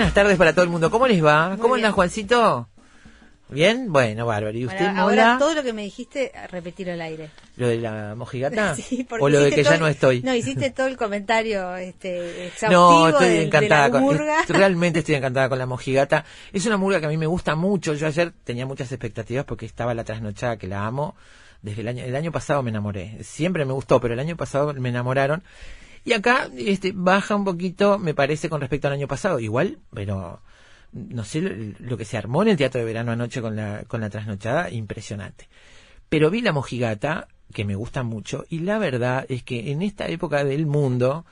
Buenas tardes para todo el mundo. ¿Cómo les va? ¿Cómo anda Juancito? ¿Bien? Bueno, bárbaro. ¿Y usted, ahora todo lo que me dijiste, repetirlo al aire. ¿Lo de la mojigata? Sí, porque ¿O lo de que ya no estoy? No, hiciste todo el comentario este, exhaustivo No, estoy de, de encantada la con es- realmente estoy encantada con la mojigata. Es una murga que a mí me gusta mucho. Yo ayer tenía muchas expectativas porque estaba la trasnochada que la amo. Desde el año el año pasado me enamoré. Siempre me gustó, pero el año pasado me enamoraron. Y acá este baja un poquito, me parece con respecto al año pasado, igual, pero no sé lo, que se armó en el Teatro de Verano anoche con la con la trasnochada, impresionante. Pero vi la mojigata, que me gusta mucho, y la verdad es que en esta época del mundo,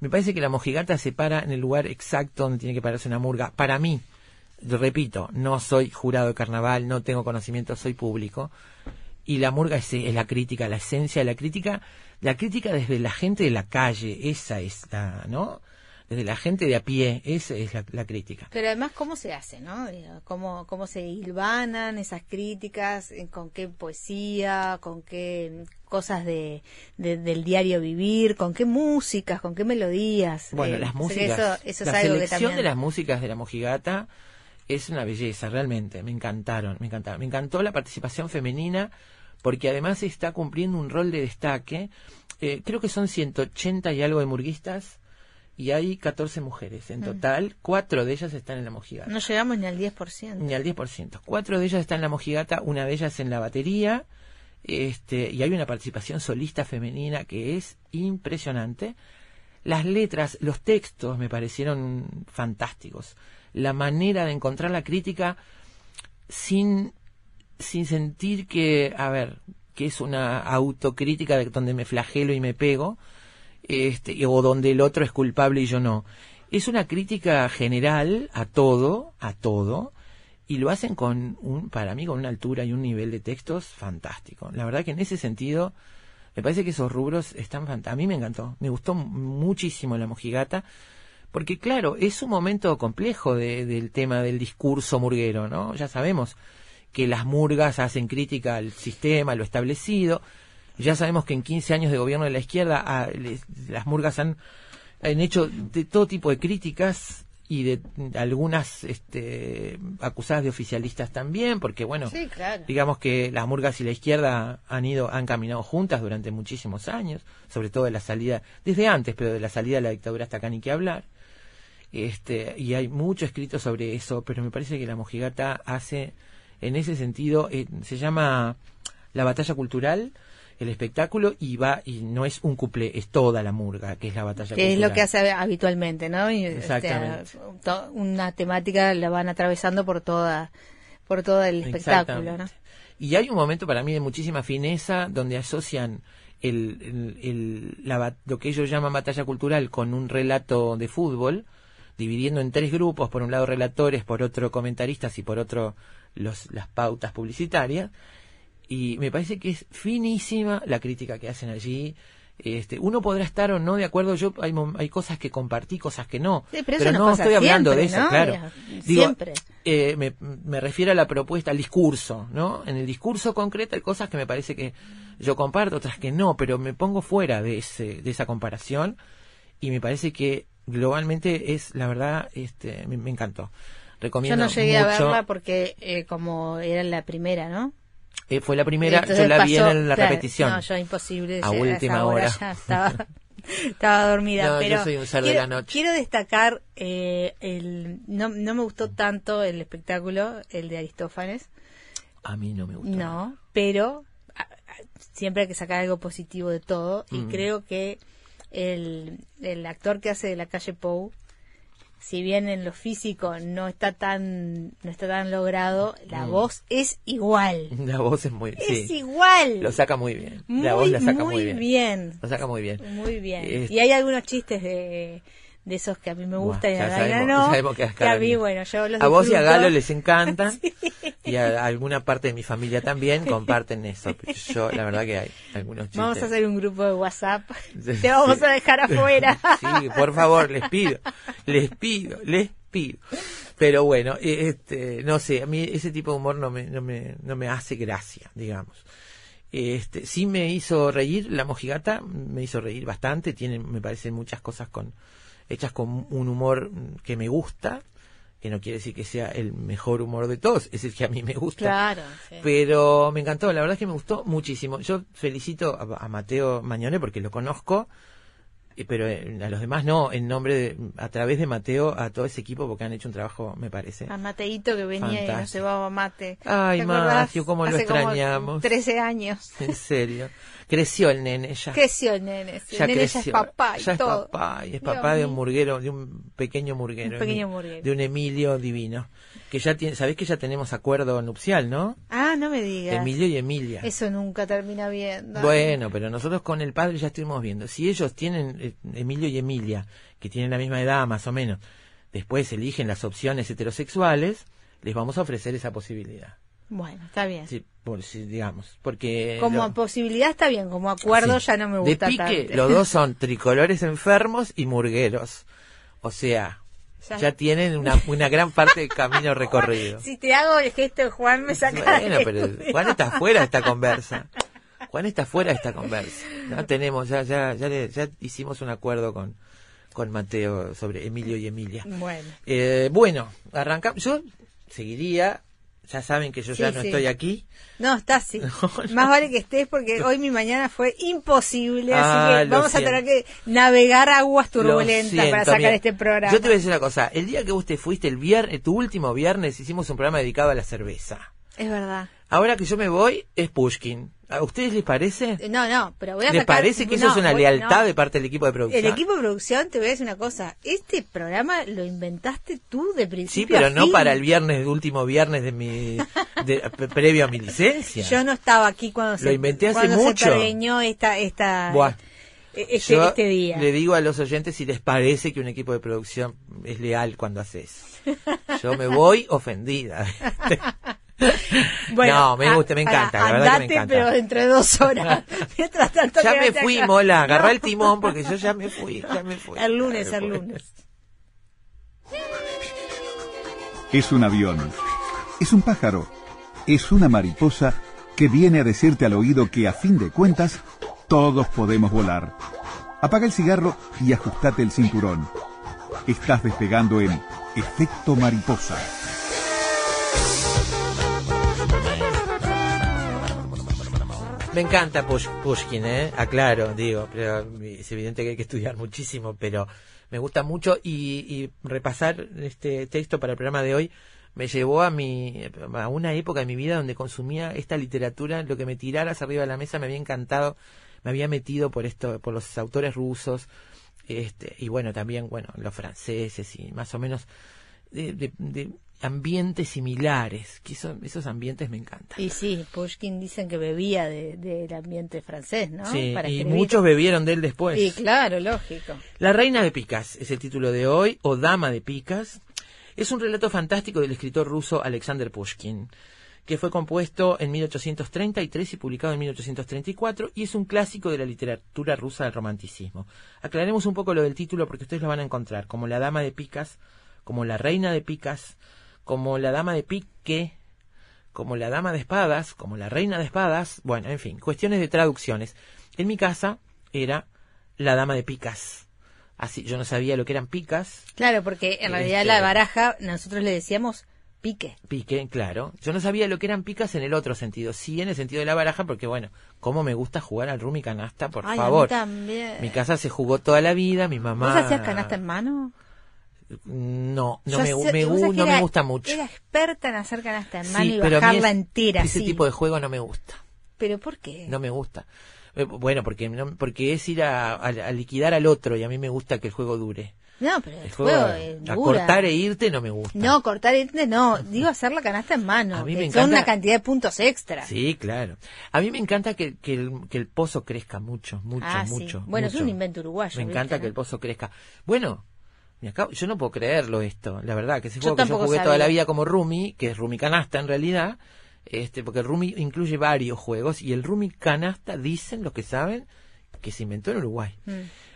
me parece que la mojigata se para en el lugar exacto donde tiene que pararse una murga. Para mí, repito, no soy jurado de carnaval, no tengo conocimiento, soy público. Y la murga es, es la crítica, la esencia de la crítica, la crítica desde la gente de la calle, esa es la, ¿no? Desde la gente de a pie, esa es la, la crítica. Pero además, ¿cómo se hace, no? Digo, ¿Cómo, cómo se hilvanan esas críticas? Eh, ¿Con qué poesía? ¿Con qué cosas de, de- del diario vivir? ¿Con qué músicas? ¿Con qué melodías? Bueno, Eh, las músicas, Eso, eso es la que también... de las músicas de la mojigata es una belleza, realmente, me encantaron, me encantaron. Me encantó la participación femenina porque además está cumpliendo un rol de destaque. Eh, creo que son 180 y algo de murguistas y hay 14 mujeres. En total, cuatro de ellas están en la mojigata. No llegamos ni al 10%. Ni al 10%. Cuatro de ellas están en la mojigata, una de ellas en la batería, este, y hay una participación solista femenina que es impresionante. Las letras, los textos me parecieron fantásticos. La manera de encontrar la crítica sin, sin sentir que, a ver, que es una autocrítica de donde me flagelo y me pego, este, o donde el otro es culpable y yo no. Es una crítica general a todo, a todo, y lo hacen con un, para mí, con una altura y un nivel de textos fantástico. La verdad que en ese sentido, me parece que esos rubros están fantásticos. A mí me encantó, me gustó muchísimo la mojigata, porque claro, es un momento complejo de- del tema del discurso murguero, ¿no? Ya sabemos que las murgas hacen crítica al sistema, a lo establecido. Ya sabemos que en 15 años de gobierno de la izquierda ah, les- las murgas han, han hecho de todo tipo de críticas y de algunas este, acusadas de oficialistas también, porque bueno, Sí, claro. digamos que las murgas y la izquierda han ido, han caminado juntas durante muchísimos años, sobre todo de la salida, desde antes, pero de la salida de la dictadura hasta acá ni que hablar. Este, y hay mucho escrito sobre eso, pero me parece que la mojigata hace, en ese sentido, eh, se llama la batalla cultural, el espectáculo y va y no es un cuplé, es toda la murga, que es la batalla Que es lo cultural. que hace habitualmente, ¿no? Y, este, Exactamente. una temática la van atravesando por toda por todo el espectáculo, ¿no? Y hay un momento para mí de muchísima fineza donde asocian el, el- el- la lo que ellos llaman batalla cultural con un relato de fútbol, dividiendo en tres grupos, por un lado relatores, por otro comentaristas y por otro los, las pautas publicitarias. Y me parece que es finísima la crítica que hacen allí. Este, uno podrá estar o no de acuerdo, yo hay, hay cosas que compartí, cosas que no. Sí, pero no estoy hablando de eso, ¿no? claro. Digo, siempre. eh, me, me refiero a la propuesta, al discurso, ¿no? En el discurso concreto hay cosas que me parece que yo comparto, otras que no, pero me pongo fuera de ese, de esa comparación y me parece que globalmente es, la verdad, este, me, me encantó. Yo no llegué a verla porque eh, como era la primera, ¿no? Eh, fue la primera, Entonces yo la vi en la claro, repetición. No, yo imposible. A última hora. Ya estaba, estaba dormida. No, yo pero soy un ser de quiero, la noche. Quiero destacar, eh, el, no, no me gustó tanto el espectáculo, el de Aristófanes. A mí no me gustó. No, pero a- a- siempre hay que sacar algo positivo de todo. Y Mm. creo que el, el actor que hace de la calle Pou, si bien en lo físico no está tan no está tan logrado, la Mm. voz es igual. La voz es muy, Es sí, igual. lo saca muy bien. muy, la voz la saca muy muy bien. bien. Lo saca muy bien. Muy bien. Es- Y hay algunos chistes de, de esos que a mí me Buah, gustan y a sabemos- no. ya sabemos que a que a Oscar mí, no. bueno, yo los A vos y a. Galo les encantan y a alguna parte de mi familia también comparten eso. Yo, la verdad que hay algunos chistes. Vamos a hacer un grupo de WhatsApp. Sí. Te vamos a dejar afuera. Sí, por favor, les pido, les pido, les pido. Pero bueno, eh, este, no sé, a mí ese tipo de humor no me, no me, no me hace gracia, digamos. Este, sí me hizo reír, la mojigata me hizo reír bastante, tiene, me parecen muchas cosas con, hechas con un humor que me gusta, que no quiere decir que sea el mejor humor de todos, es el que a mí me gusta. Claro. sí. Pero me encantó, la verdad es que me gustó muchísimo. Yo felicito a, a Mateo Mañone porque lo conozco, pero eh, a los demás no, en nombre de, a través de Mateo, a todo ese equipo porque han hecho un trabajo, me parece. A Mateito que venía y nos Fantástico. llevaba mate. Ay. Mateo, cómo lo Hace como extrañamos. 13 años. En serio. Creció el nene ya. Creció el nene. sí, ya el nene ya creció. es papá y Ya es todo. papá, y es Dios papá de un murguero, de un pequeño murguero. Un pequeño murguero. De un Emilio divino. Que ya tiene, sabés que ya tenemos acuerdo nupcial, ¿no? Ah, no me digas. Emilio y Emilia. Eso nunca termina bien. ¿no? Bueno, pero nosotros con el padre ya estuvimos viendo. Si ellos tienen, eh, Emilio y Emilia, que tienen la misma edad más o menos, después eligen las opciones heterosexuales, les vamos a ofrecer esa posibilidad. Bueno, está bien. Sí, por, si, digamos, porque... Como lo- posibilidad está bien, como acuerdo sí. ya no me gusta De pique, tanto. los dos son tricolores enfermos y murgueros. O sea, Ya- ya, tienen una, una gran parte del camino recorrido. Si te hago el gesto de Juan, me saca Bueno, pero Juan está fuera de esta conversa. Juan está fuera de esta conversa. Ya tenemos, ya, ya, ya, le- ya hicimos un acuerdo con, con Mateo sobre Emilio y Emilia. Bueno, Eh, bueno, arrancamos. Yo seguiría. Ya saben que yo ya Sí, no sí. estoy aquí. no, está así. no. Más vale que estés porque hoy mi mañana fue imposible, Ah, así que lo vamos a tener que navegar aguas turbulentas para sacar mira, este programa. Yo te voy a decir una cosa. El día que vos te fuiste, el viernes, tu último viernes, hicimos un programa dedicado a la cerveza. Es verdad. Ahora que yo me voy, es Pushkin. ¿A ustedes les parece? Eh, No, no, pero voy a ¿Les sacar... parece que eso es una voy- lealtad no. de parte del equipo de producción? El equipo de producción, te voy a decir una cosa. Este programa lo inventaste tú de Sí, principio pero a no fin. para el viernes, último viernes de mi de- pre- previo a mi licencia. Yo no estaba aquí cuando se, inventé hace cuando mucho. se pergeñó esta, esta, Buah. eh, este, Yo este día. le digo a los oyentes si les parece que un equipo de producción es leal cuando hace eso. Yo me voy ofendida. no, me gusta, me encanta, la verdad que me encanta. pero dentro de dos horas. Mientras tanto, ya me fui, acá. Mola, agarrá No. el timón porque yo ya me fui, ya me fui. El lunes, el lunes. Es un avión. Es un pájaro. Es una mariposa que viene a decirte al oído que a fin de cuentas todos podemos volar. Apaga el cigarro y ajustate el cinturón. Estás despegando en Efecto Mariposa. Me encanta Push- Pushkin, ¿eh? Aclaro, digo, pero es evidente que hay que estudiar muchísimo, pero me gusta mucho y, y repasar este texto para el programa de hoy me llevó a mi a una época de mi vida donde consumía esta literatura, lo que me tiraras arriba de la mesa me había encantado, me había metido por esto, por los autores rusos, este, y bueno, también, bueno, los franceses y más o menos de, de, de ambientes similares, que eso- esos ambientes me encantan. Y sí, Pushkin dicen que bebía de- del ambiente francés, ¿no? Sí, Para y muchos bebieron de él después. Y claro, lógico. La Reina de Picas es el título de hoy, o Dama de Picas. Es un relato fantástico del escritor ruso Alexander Pushkin, que fue compuesto en 1833 y publicado en 1834, y es un clásico de la literatura rusa del romanticismo. Aclaremos un poco lo del título porque ustedes lo van a encontrar, como La Dama de Picas, como La Reina de Picas, como La Dama de Pique, como la dama de espadas, como la reina de espadas, bueno, en fin, cuestiones de traducciones. En mi casa era la dama de picas. Así, yo no sabía lo que eran picas, Claro, porque en realidad Este- la baraja nosotros le decíamos pique. pique, claro. Yo no sabía lo que eran picas en el otro sentido, sí en el sentido de la baraja, porque bueno, cómo me gusta jugar al rumi canasta, por Ay, favor. a mí también. Mi casa se jugó toda la vida, mi mamá. ¿Vos hacías canasta en mano? No, no, me, me no me era- gusta mucho. Era experta en hacer canasta en mano Sí, y a bajarla es- entera. Ese sí. tipo de juego no me gusta. ¿Pero por qué? No me gusta. Eh, Bueno, porque no- porque es ir a, a- a liquidar al otro y a mí me gusta que el juego dure. No, pero el El juego, juego eh, a dura. cortar e irte no me gusta. No, cortar el no, digo hacer la canasta en mano. A mí me Son encanta- una cantidad de puntos extra. Sí, claro. A mí me encanta que, que, el, que el pozo crezca mucho, mucho, Ah, sí. mucho. Bueno, es mucho. un invento uruguayo. Me ¿viste, encanta no? que el pozo crezca. Bueno, me acabo- yo no puedo creerlo esto, la verdad, que ese Yo juego que yo jugué toda la vida como Rumi, que es Rumi Canasta en realidad, este, porque el Rumi incluye varios juegos y el Rumi Canasta, dicen los que saben, que se inventó en Uruguay. Mm.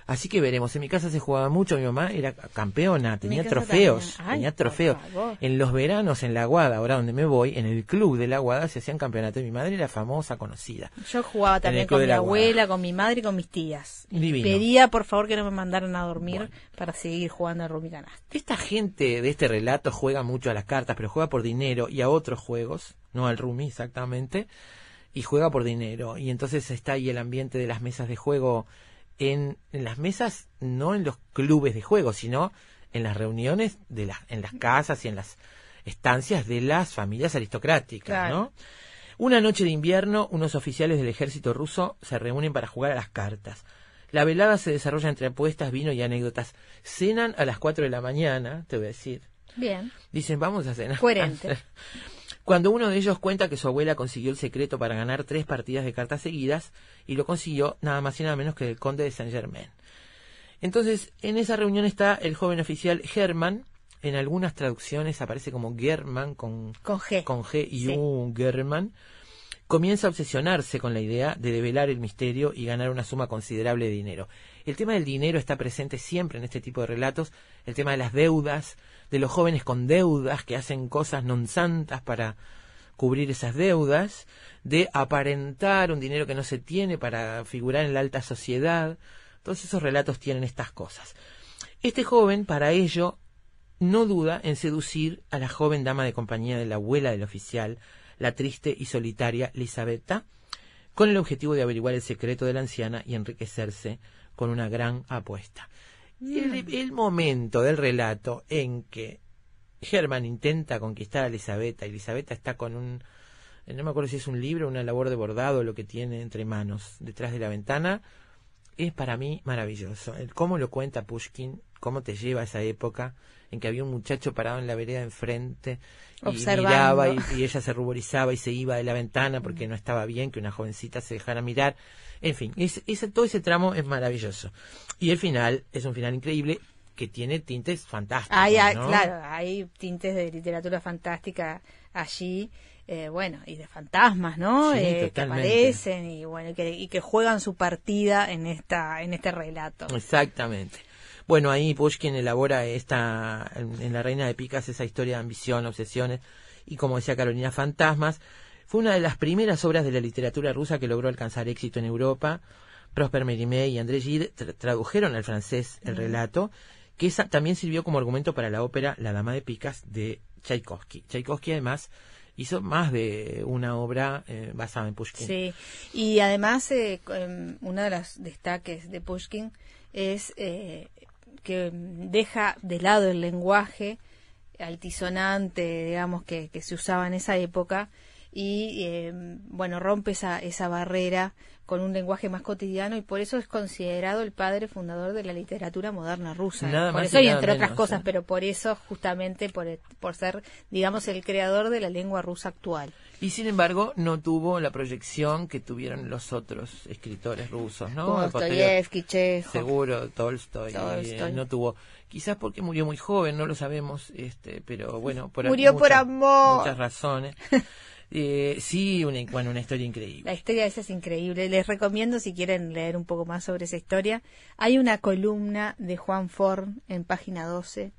Así que veremos, en mi casa se jugaba mucho, mi mamá era campeona, tenía trofeos. Ay, tenía trofeos. En los veranos en la Guada, ahora donde me voy, en el club de la Guada se hacían campeonatos. Mi madre era famosa, conocida. Yo jugaba también con mi la abuela, con mi madre y con mis tías. Divino. Pedía, por favor, que no me mandaran a dormir para seguir jugando a Rumi Canasta. Esta gente de este relato juega mucho a las cartas, pero juega por dinero y a otros juegos, no al Rumi exactamente, y juega por dinero. Y entonces está ahí el ambiente de las mesas de juego en, en las mesas, no en los clubes de juego, sino en las reuniones de las, en las casas y en las estancias de las familias aristocráticas, Claro. ¿no? Una noche de invierno, unos oficiales del ejército ruso se reúnen para jugar a las cartas. La velada se desarrolla entre apuestas, vino y anécdotas. Cenan a las 4 de la mañana, te voy a decir. Bien, Dicen, vamos a cenar. coherente. Cuando uno de ellos cuenta que su abuela consiguió el secreto para ganar tres partidas de cartas seguidas, y lo consiguió nada más y nada menos que el conde de Saint Germain. Entonces, en esa reunión está el joven oficial Herman, en algunas traducciones aparece como German con, Con G. con G y Sí. U German, comienza a obsesionarse con la idea de develar el misterio y ganar una suma considerable de dinero. El tema del dinero está presente siempre en este tipo de relatos, el tema de las deudas, de los jóvenes con deudas que hacen cosas non santas para cubrir esas deudas, de aparentar un dinero que no se tiene para figurar en la alta sociedad. Todos esos relatos tienen estas cosas. Este joven, para ello, no duda en seducir a la joven dama de compañía de la abuela del oficial, la triste y solitaria Lisabetta, con el objetivo de averiguar el secreto de la anciana y enriquecerse con una gran apuesta. El, el momento del relato en que Herman intenta conquistar a Elisabetta y Elisabetta está con un no me acuerdo si es un libro, una labor de bordado, lo que tiene entre manos detrás de la ventana, es para mí maravilloso. El cómo lo cuenta Pushkin, cómo te lleva a esa época en que había un muchacho parado en la vereda enfrente y miraba y, y ella se ruborizaba y se iba de la ventana porque no estaba bien que una jovencita se dejara mirar. En fin, es, ese- todo ese tramo es maravilloso. Y el final es un final increíble que tiene tintes fantásticos. Hay, claro, hay tintes de literatura fantástica allí, eh, bueno, y de fantasmas, ¿no? Sí, Eh, que aparecen y bueno, y que, y que juegan su partida en esta, en este relato. Exactamente. Bueno, ahí Pushkin elabora esta, en, en La Reina de Picas, esa historia de ambición, obsesiones y, como decía Carolina, fantasmas. Fue una de las primeras obras de la literatura rusa que logró alcanzar éxito en Europa. Prosper Mérimée y André Gide tra- tradujeron al francés el relato, que esa también sirvió como argumento para la ópera La Dama de Picas de Tchaikovsky. Tchaikovsky, además, hizo más de una obra eh, basada en Pushkin. Sí, y además eh, em, uno de los destaques de Pushkin es eh, que deja de lado el lenguaje altisonante, digamos, que, que se usaba en esa época y eh, bueno rompe esa, esa barrera con un lenguaje más cotidiano y por eso es considerado el padre fundador de la literatura moderna rusa. Nada por más eso y entre otras cosas, pero por eso justamente por, por ser, digamos, el creador de la lengua rusa actual. Y sin embargo, no tuvo la proyección que tuvieron los otros escritores rusos, ¿no? Dostoyevsky, Chekhov. Seguro, Tolstoy, Tolstoy. eh, no tuvo, quizás porque murió muy joven, no lo sabemos, este, pero bueno, por Murió por muchas- amor. Muchas razones. Eh, sí, una, bueno, una historia increíble. La historia esa es increíble. Les recomiendo si quieren leer un poco más sobre esa historia. Hay una columna de Juan Forn en página 12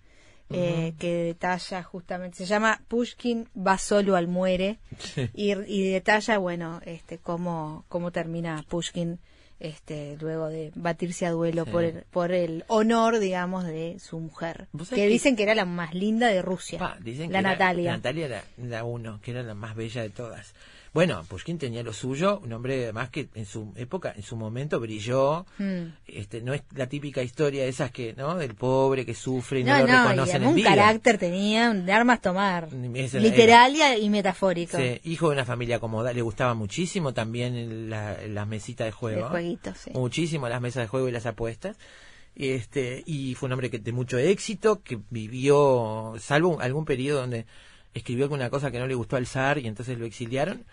eh, que detalla justamente, se llama Pushkin va solo al muere Sí. y, y detalla, bueno, este cómo, cómo termina Pushkin este luego de batirse a duelo Sí. por, el, por el honor, digamos, de su mujer. ¿Vos Que dicen que era la más linda de Rusia. Pa, dicen la que era- Natalia. Natalia era la uno, que era la más bella de todas. Bueno, Pushkin tenía lo suyo, un hombre además que en su época, en su momento brilló. Mm. Este, no es la típica historia de esas que, ¿no? Del pobre que sufre y no, No, lo no, y reconocen en además un vida. carácter tenía de armas tomar. Literal y- y metafórico. Sí, hijo de una familia acomodada, le gustaba muchísimo también el- la- las mesitas de juego. sí. Muchísimo las mesas de juego y las apuestas. Este, y fue un hombre que de mucho éxito, que vivió, salvo algún periodo donde escribió alguna cosa que no le gustó al zar y entonces lo exiliaron,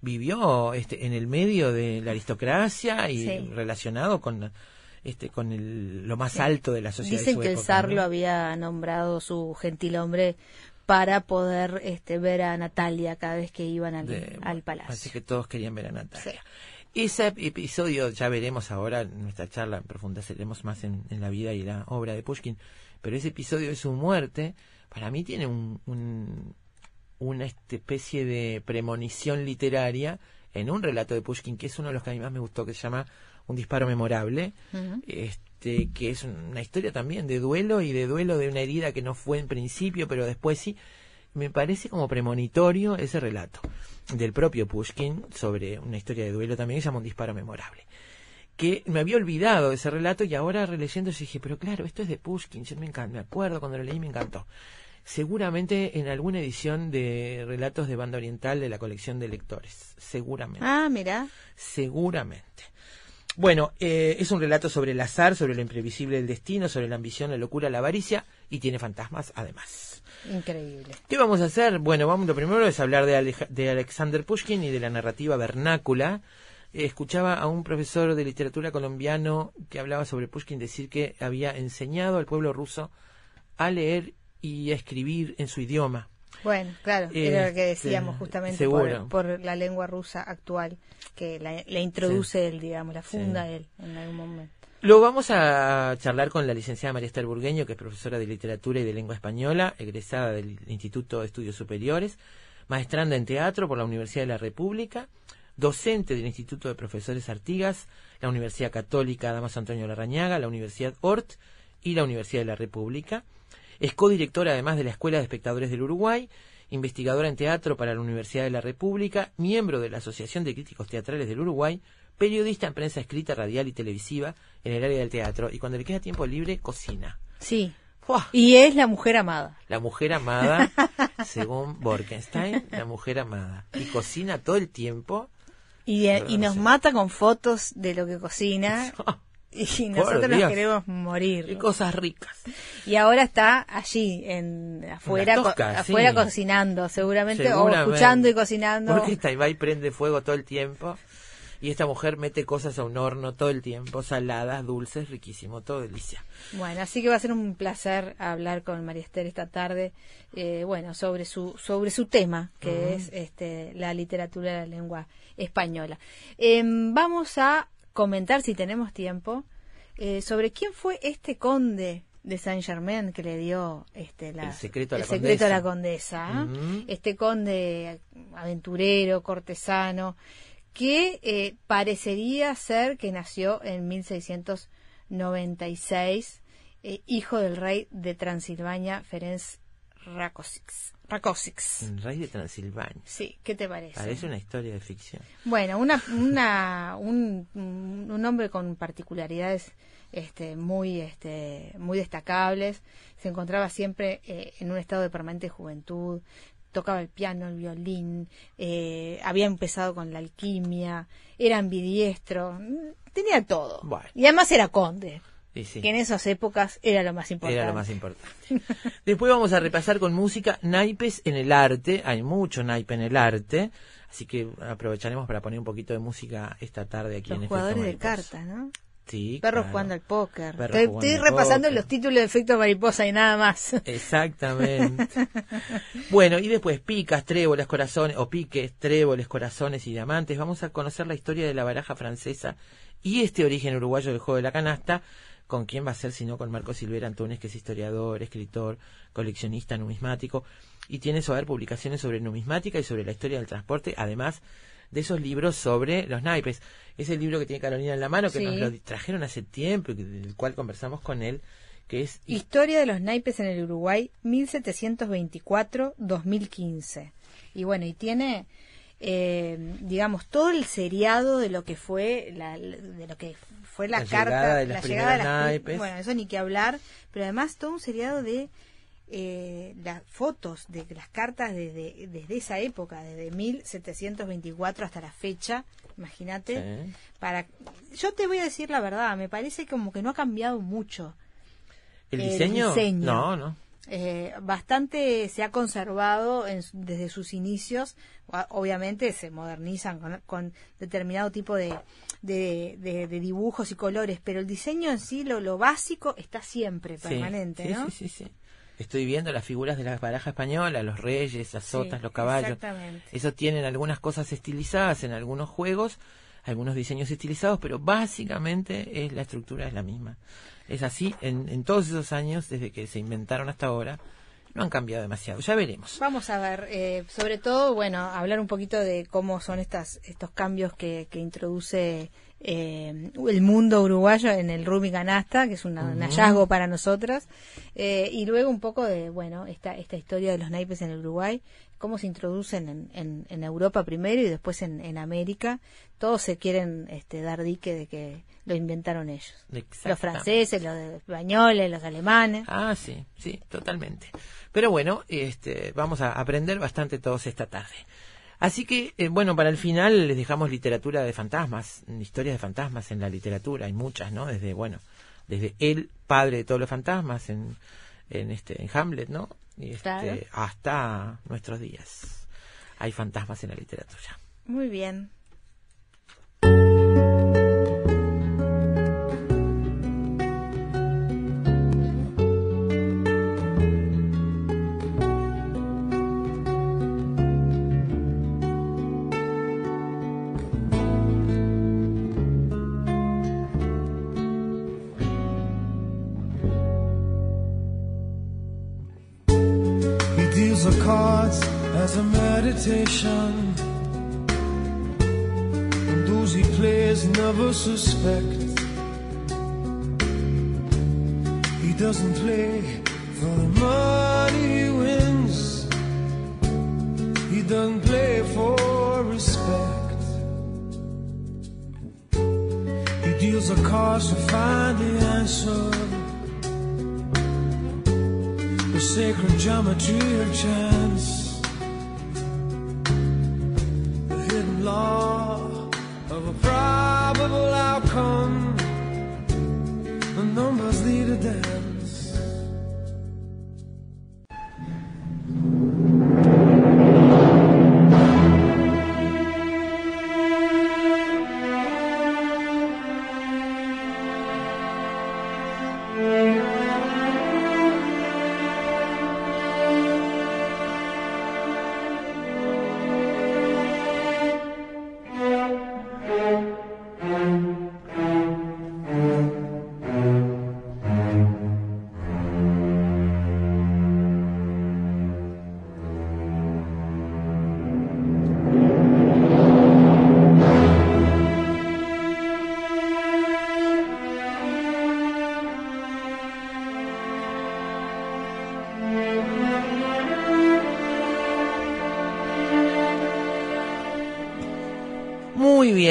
vivió este, en el medio de la aristocracia y Sí. relacionado con este con el, lo más alto de la sociedad. de Dicen su que el zar ¿no? lo había nombrado su gentilhombre para poder este, ver a Natalia cada vez que iban al, de- al palacio. Así que todos querían ver a Natalia. Ese episodio ya veremos ahora en nuestra charla, profundizaremos más en, en la vida y la obra de Pushkin, pero ese episodio de su muerte, para mí tiene un, un- una especie de premonición literaria en un relato de Pushkin, que es uno de los que a mí más me gustó, que se llama Un disparo memorable, este, que es una historia también de duelo y de duelo de una herida que no fue en principio, pero después sí. Me parece como premonitorio ese relato del propio Pushkin sobre una historia de duelo también que se llama Un disparo memorable. Que me había olvidado de ese relato y ahora releyendo dije, pero claro, esto es de Pushkin, yo me, encanta, me acuerdo cuando lo leí, me encantó. Seguramente en alguna edición de relatos de banda oriental de la colección de lectores, seguramente Ah, mira. seguramente. Bueno, eh, es un relato sobre el azar, sobre lo imprevisible del destino, sobre la ambición, la locura, la avaricia y tiene fantasmas además. Increíble. ¿Qué vamos a hacer? Bueno, vamos, lo primero es hablar de, Aleja- de Alexander Pushkin y de la narrativa vernácula. Eh, escuchaba a un profesor de literatura colombiano que hablaba sobre Pushkin decir que había enseñado al pueblo ruso a leer y escribir en su idioma. Bueno, claro, era lo que Este, decíamos justamente por, por la lengua rusa actual, que la, la introduce él, digamos, la funda Sí. él en algún momento. Lo vamos a charlar con la licenciada María Esther Burgueño, que es profesora de literatura y de lengua española, egresada del Instituto de Estudios Superiores, maestranda en teatro por la Universidad de la República, docente del Instituto de Profesores Artigas, la Universidad Católica Damaso Antonio Larrañaga, la Universidad Ort y la Universidad de la República. Es codirectora además de la Escuela de Espectadores del Uruguay, investigadora en teatro para la Universidad de la República, miembro de la Asociación de Críticos Teatrales del Uruguay, periodista en prensa escrita, radial y televisiva en el área del teatro y cuando le queda tiempo libre cocina. Sí. ¡Fua! Y es la mujer amada. La mujer amada, según Borkenstein, la mujer amada. Y cocina todo el tiempo. Y, eh, y no nos mata con fotos de lo que cocina. Y nosotros nos queremos Qué morir. cosas ricas. Y ahora está allí, en afuera, Tosca, co- afuera sí. cocinando, seguramente, o escuchando y cocinando. Porque está y va y prende fuego todo el tiempo. Y esta mujer mete cosas a un horno todo el tiempo, saladas, dulces, riquísimo, todo delicia. Bueno, así que va a ser un placer hablar con María Esther esta tarde, eh, bueno, sobre su sobre su tema, que es este la literatura de la lengua española. Em, vamos a comentar, si tenemos tiempo, eh, sobre quién fue este conde de Saint Germain que le dio este la, El secreto a la el secreto a condesa. la condesa, ¿ah? Este conde aventurero, cortesano, que eh, parecería ser que nació en 1696, eh, hijo del rey de Transilvania, Ferenc Rakosix. Rakosix. El rey de Transilvania. Sí, ¿qué te parece? Parece una historia de ficción. Bueno, una, una, un, un hombre con particularidades este, muy, este, muy destacables. Se encontraba siempre eh, en un estado de permanente juventud. Tocaba el piano, el violín, eh, había empezado con la alquimia, era ambidiestro, tenía todo. Bueno. Y además era conde. Sí. que en esas épocas era lo más importante. Era lo más importante. Después vamos a repasar con música naipes en el arte. Hay mucho naipe en el arte. Así que aprovecharemos para poner un poquito de música esta tarde aquí Los en Efecto jugadores de cartas, ¿no? Sí, Perros claro. jugando al póker. Perros Estoy, jugando estoy al repasando póker. los títulos de efecto mariposa y nada más. Exactamente. bueno, y después picas, tréboles, corazones, o piques, tréboles, corazones y diamantes. Vamos a conocer la historia de la baraja francesa y este origen uruguayo del juego de la canasta. ¿Con quién va a ser sino con Marco Silvera Antunes, que es historiador, escritor, coleccionista, numismático? Y tiene sobre publicaciones sobre numismática y sobre la historia del transporte, además de esos libros sobre los naipes. Es el libro que tiene Carolina en la mano, que Sí. nos lo trajeron hace tiempo y del cual conversamos con él, que es Historia de los naipes en el Uruguay 1724-2015. Y bueno, y tiene, eh, digamos, todo el seriado de lo que fue la, de lo que fue la, La carta, llegada de la primeras de las naipes. Bueno, eso ni que hablar, pero además todo un seriado de eh, las fotos de las cartas desde, desde esa época, desde 1724 hasta la fecha, imagínate, Sí. para yo te voy a decir la verdad, me parece como que no ha cambiado mucho. ¿El El diseño? diseño. No, no. Eh, bastante se ha conservado en desde sus inicios. Obviamente se modernizan con, con determinado tipo de, de, de- de dibujos y colores, pero el diseño en sí, lo, lo básico, está siempre permanente, sí, ¿no? sí, sí, sí. Estoy viendo las figuras de la baraja española, los reyes, las Sí, sotas, los caballos. Exactamente. Eso tienen algunas cosas estilizadas en algunos juegos, algunos diseños estilizados, pero básicamente es la estructura es la misma. Es así en, en todos esos años, desde que se inventaron hasta ahora, no han cambiado demasiado. Ya veremos. Vamos a ver, eh, sobre todo, bueno, hablar un poquito de cómo son estas, estos cambios que, que introduce eh, el mundo uruguayo en el Rumi Canasta, que es una- un hallazgo para nosotras, eh, y luego un poco de, bueno, esta, esta historia de los naipes en el Uruguay, cómo se introducen en, en, en Europa primero y después en, en América. Todos se quieren este, dar dique de que lo inventaron ellos. Los franceses, los españoles, los alemanes. Ah, sí, sí, totalmente. Pero bueno, este, vamos a aprender bastante todos esta tarde. Así que, eh, bueno, para el final les dejamos literatura de fantasmas, historias de fantasmas en la literatura, hay muchas, ¿no? Desde, bueno, desde el padre de todos los fantasmas en, en este, en Hamlet, ¿no? Y este, Claro. hasta nuestros días. Hay fantasmas en la literatura. Muy bien. And those he plays never suspect. He doesn't play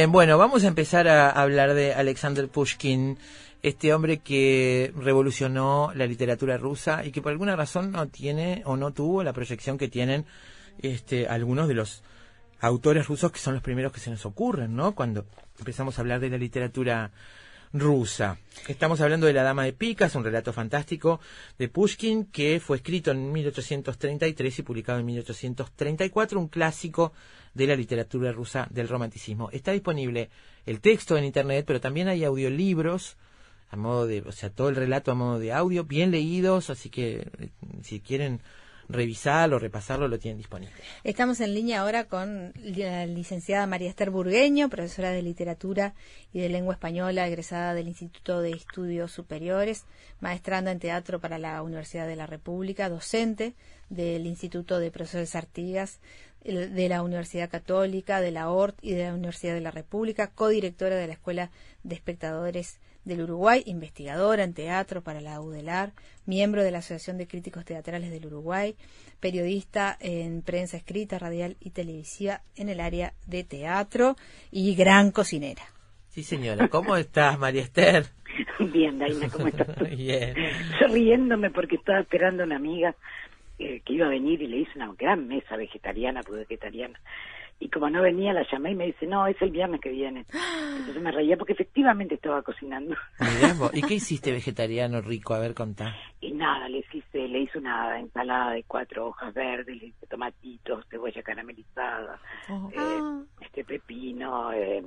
bueno, vamos a empezar a hablar de Alexander Pushkin, este hombre que revolucionó la literatura rusa y que por alguna razón no tiene o no tuvo la proyección que tienen este, algunos de los autores rusos que son los primeros que se nos ocurren, ¿no? Cuando empezamos a hablar de la literatura rusa. Estamos hablando de La Dama de Picas, un relato fantástico de Pushkin que fue escrito en 1833 y publicado en 1834, un clásico de la literatura rusa del romanticismo. Está disponible el texto en internet, pero también hay audiolibros a modo de, o sea, todo el relato a modo de audio, bien leídos, así que eh, si quieren revisarlo, repasarlo, lo tienen disponible. Estamos en línea ahora con la licenciada María Esther Burgueño, profesora de literatura y de lengua española, egresada del Instituto de Estudios Superiores, maestrando en teatro para la Universidad de la República, docente del Instituto de Profesores Artigas de la Universidad Católica, de la ORT y de la Universidad de la República, codirectora de la Escuela de Espectadores del Uruguay, investigadora en teatro para la UDELAR, miembro de la Asociación de Críticos Teatrales del Uruguay, periodista en prensa escrita, radial y televisiva en el área de teatro y gran cocinera. Sí, señora. ¿Cómo estás, María Esther? Bien, Daina, ¿cómo estás tú? Bien. Yo riéndome porque estaba esperando a una amiga eh, que iba a venir y le hice una gran mesa vegetariana, vegetariana. Y como no venía, la llamé y me dice, no, es el viernes que viene. Entonces me reía porque efectivamente estaba cocinando. ¿Y qué hiciste vegetariano rico? A ver, contá. Y nada, le hice, le hice una ensalada de cuatro hojas verdes, le hice tomatitos, cebolla caramelizada, Oh. eh, Ah. este pepino, eh,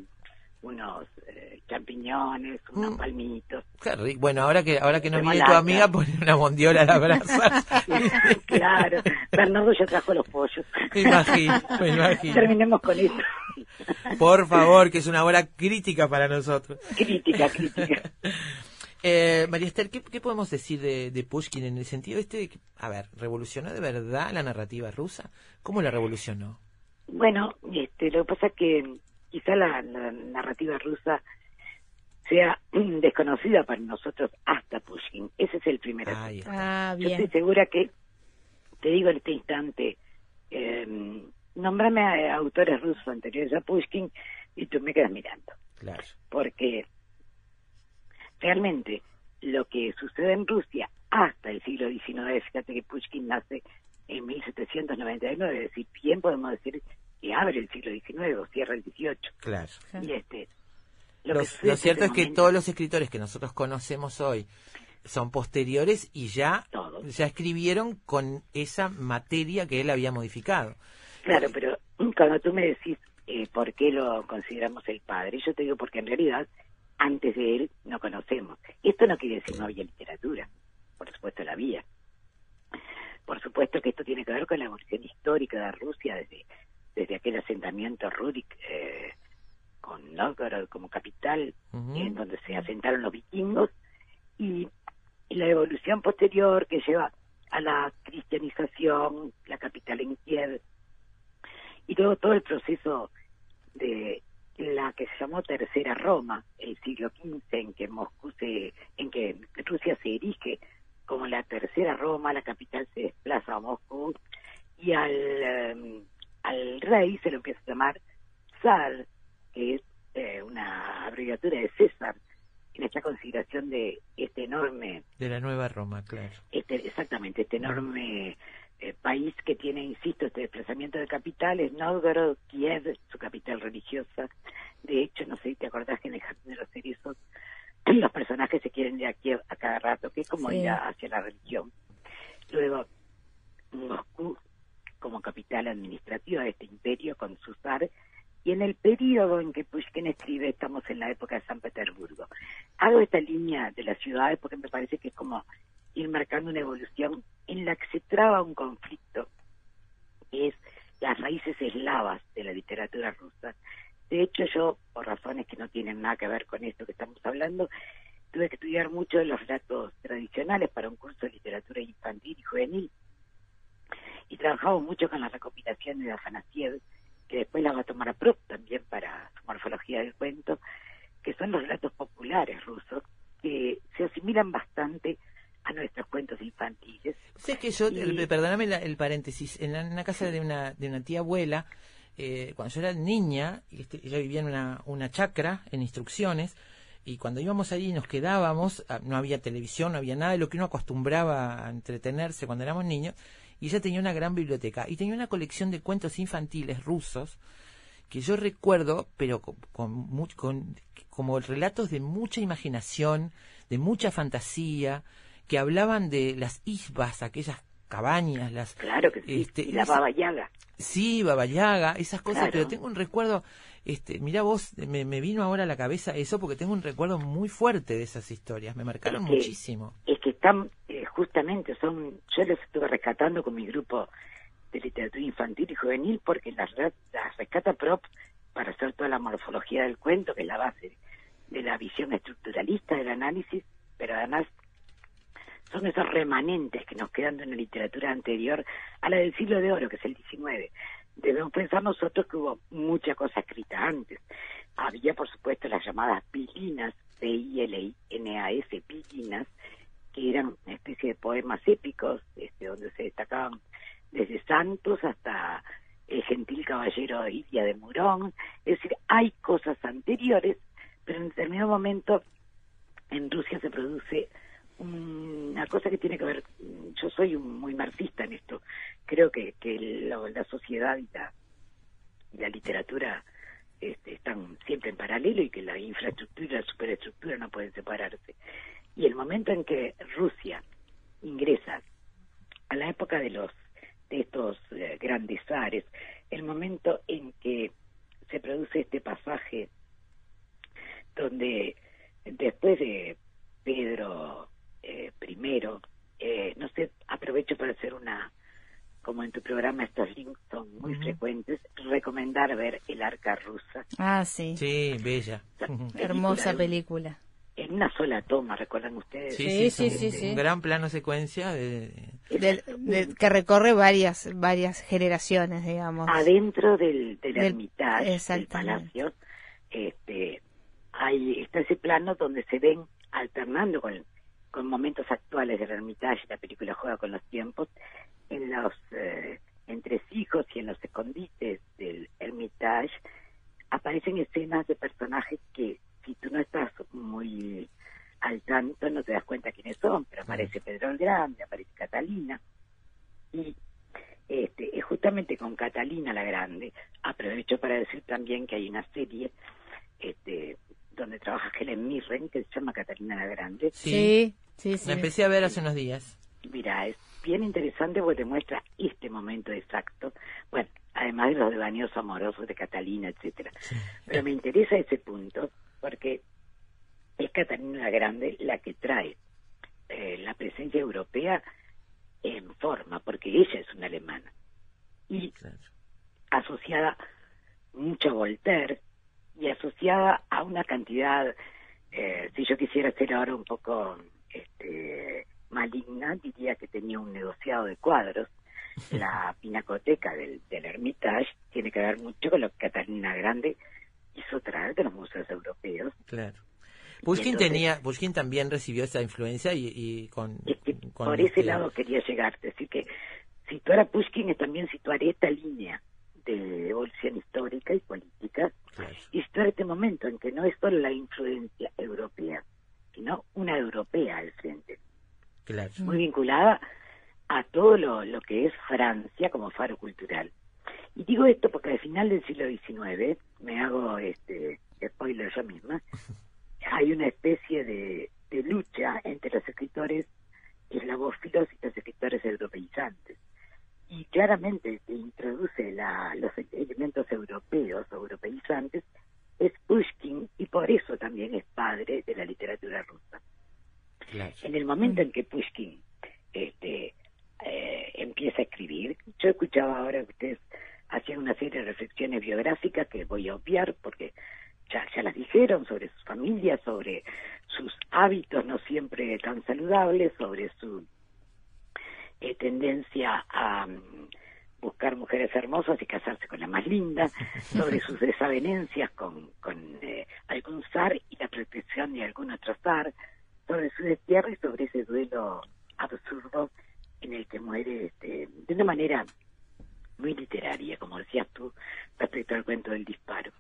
unos eh, champiñones, unos Mm. palmitos. Bueno, ahora que ahora que no viene tu amiga, pone una mondiola a la brasa. claro, Bernardo ya trajo los pollos. Me imagino, me imagino. Terminemos con eso. Por favor, que es una hora crítica para nosotros. Crítica, crítica. Eh, María Esther, ¿qué, qué podemos decir de, de Pushkin en el sentido este de que, a ver, ¿revolucionó de verdad la narrativa rusa? ¿Cómo la revolucionó? Bueno, este, lo que pasa es que quizá la, la narrativa rusa sea desconocida para nosotros hasta Pushkin. Ese es el primer asunto. Ahí está. Ah, Yo estoy segura que, te digo en este instante, eh, nombrame a, autores rusos anteriores a Pushkin y tú me quedas mirando. Claro. Porque realmente lo que sucede en Rusia hasta el siglo XIX, fíjate que Pushkin nace en 1799, es decir, bien podemos decir que abre el siglo XIX o cierra el XVIII. Claro. Y este, Lo, cierto es que momento- todos los escritores que nosotros conocemos hoy son posteriores y ya, Todos. ya escribieron con esa materia que él había modificado. Claro, pero cuando tú me decís eh, por qué lo consideramos el padre, yo te digo porque en realidad antes de él no conocemos. Esto no quiere decir no había literatura, por supuesto la había. Por supuesto que esto tiene que ver con la evolución histórica de Rusia desde, desde aquel asentamiento Rurik eh, con Novgorod como capital, en donde se asentaron los vikingos, y, y la evolución posterior que lleva a la cristianización, la capital en Kiev, y luego todo el proceso de la que se llamó Tercera Roma, el siglo XV, en que Moscú se, en que Rusia se erige como la Tercera Roma, la capital se desplaza a Moscú y al, eh, al rey se lo empieza a llamar zar, que es eh, una abreviatura de César, en esta consideración de este enorme De la Nueva Roma, claro. este, exactamente, este enorme eh, país que tiene, insisto, este desplazamiento de capitales, Novgorod, Kiev, su capital religiosa. De hecho, no sé si te acordás que en el Jardín de los Cerizos los personajes se quieren ir a Kiev a cada rato, que es como Sí. ir a- hacia la religión. Luego, Moscú como capital administrativa de este imperio con su zar, y en el periodo en que Pushkin escribe estamos en la época de San Petersburgo. Hago esta línea de las ciudades porque me parece que es como ir marcando una evolución en la que se traba un conflicto, que es las raíces eslavas de la literatura rusa. De hecho, yo, por razones que no tienen nada que ver con esto que estamos hablando, tuve que estudiar mucho de los relatos tradicionales para un curso de literatura infantil y juvenil. Y trabajamos mucho con las recopilaciones de Afanasiev, que después las va a tomar a Proust también para su morfología del cuento, que son los relatos populares rusos, que se asimilan bastante a nuestros cuentos infantiles. Sé que yo, Y- el- perdóname la- el paréntesis, en la, en la casa de una, de una tía abuela, eh, cuando yo era niña, este, ella vivía en una, una chacra, en instrucciones, y cuando íbamos ahí y nos quedábamos, ah, no había televisión, no había nada de lo que uno acostumbraba a entretenerse cuando éramos niños, y ella tenía una gran biblioteca, y tenía una colección de cuentos infantiles rusos, que yo recuerdo, pero con, con, con como relatos de mucha imaginación, de mucha fantasía, que hablaban de las isbas, aquellas cabañas, las... Claro que sí, este, y la Baba Yaga. Sí, Baba Yaga, esas cosas, Claro. pero tengo un recuerdo, este, mira vos, me, me vino ahora a la cabeza eso porque tengo un recuerdo muy fuerte de esas historias, me marcaron Es que- muchísimo. Es que están, eh, justamente, son, yo los estuve rescatando con mi grupo de literatura infantil y juvenil porque las, las rescata Prop para hacer toda la morfología del cuento, que es la base de la visión estructuralista del análisis, pero además son esos remanentes que nos quedan de una literatura anterior a la del siglo de oro, que es el XIX. Debemos pensar nosotros que hubo mucha cosa escrita antes. Había, por supuesto, las llamadas pilinas, P-I-L-I-N-A-S, pilinas, que eran una especie de poemas épicos, este, donde se destacaban desde santos hasta el gentil caballero Iria de Murón. Es decir, hay cosas anteriores, pero en determinado momento en Rusia se produce una cosa que tiene que ver, yo soy un- muy marxista en esto, creo que, que lo- la sociedad y la, literatura este, están siempre en paralelo y que la infraestructura y la superestructura no pueden separarse. Y el momento en que Rusia ingresa a la época de los de estos eh, grandes zares, el momento en que se produce este pasaje donde después de Pedro eh, primero, eh, no sé, aprovecho para hacer una, como en tu programa estos links son muy frecuentes, recomendar ver El Arca Rusa. Ah, sí. Sí, bella. Hermosa película. En una sola toma, ¿recuerdan ustedes? Sí, Sí, sí, sí, un sí. gran plano secuencia de, que recorre varias varias generaciones, digamos. adentro del, del Del- Hermitage, del palacio, este, hay, está ese plano donde se ven alternando con, con momentos actuales del Hermitage, la película juega con los tiempos, en los eh, entresijos y en los escondites del Hermitage aparecen escenas de personajes que si tú no estás muy al tanto no te das cuenta quiénes son, pero aparece Pedro el Grande, aparece Catalina y este, es justamente con Catalina la Grande. Aprovecho para decir también que hay una serie este, donde trabaja Helen Mirren que se llama Catalina la Grande. Sí. Sí, sí. La empecé a ver hace unos días. Mira, es bien interesante porque te muestra este momento exacto. Bueno, además de los devaneos amorosos de Catalina, etcétera. Pero me interesa ese punto porque es Catalina la Grande la que trae eh, la presencia europea en forma, porque ella es una alemana. Y Claro. asociada mucho a Voltaire y asociada a una cantidad, eh, si yo quisiera ser ahora un poco este, maligna, diría que tenía un negociado de cuadros. La pinacoteca del, del Hermitage tiene que ver mucho con lo que Catalina Grande hizo traer de los museos europeos. Claro. Pushkin entonces- tenía, Pushkin también recibió esa influencia y, y con, Es que con por este- ese lado quería llegar, decir que situar a Pushkin es también situar esta línea de evolución histórica y política Claro. este momento en que no es solo la influencia europea, sino una europea al frente, Claro. muy vinculada a todo lo, lo que es Francia como faro cultural. Y digo esto porque al final del siglo XIX, me hago este spoiler yo misma, hay una especie de, de lucha entre los escritores eslavófilos y los escritores europeizantes. Y claramente que introduce la, los elementos europeos europeizantes es Pushkin y por eso también es padre de la literatura rusa. claro. En el momento en que Pushkin este, eh, empieza a escribir, yo escuchaba ahora que ustedes hacían una serie de reflexiones biográficas que voy a obviar porque ya, ya las dijeron sobre sus familias, sobre sus hábitos no siempre tan saludables, sobre su eh, tendencia a mm, buscar mujeres hermosas y casarse con la más linda, sobre sus desavenencias con, con eh, algún zar y la protección de algún otro zar, sobre su destierro y sobre ese duelo absurdo en el que muere este, de una manera muy literaria, como decías tú,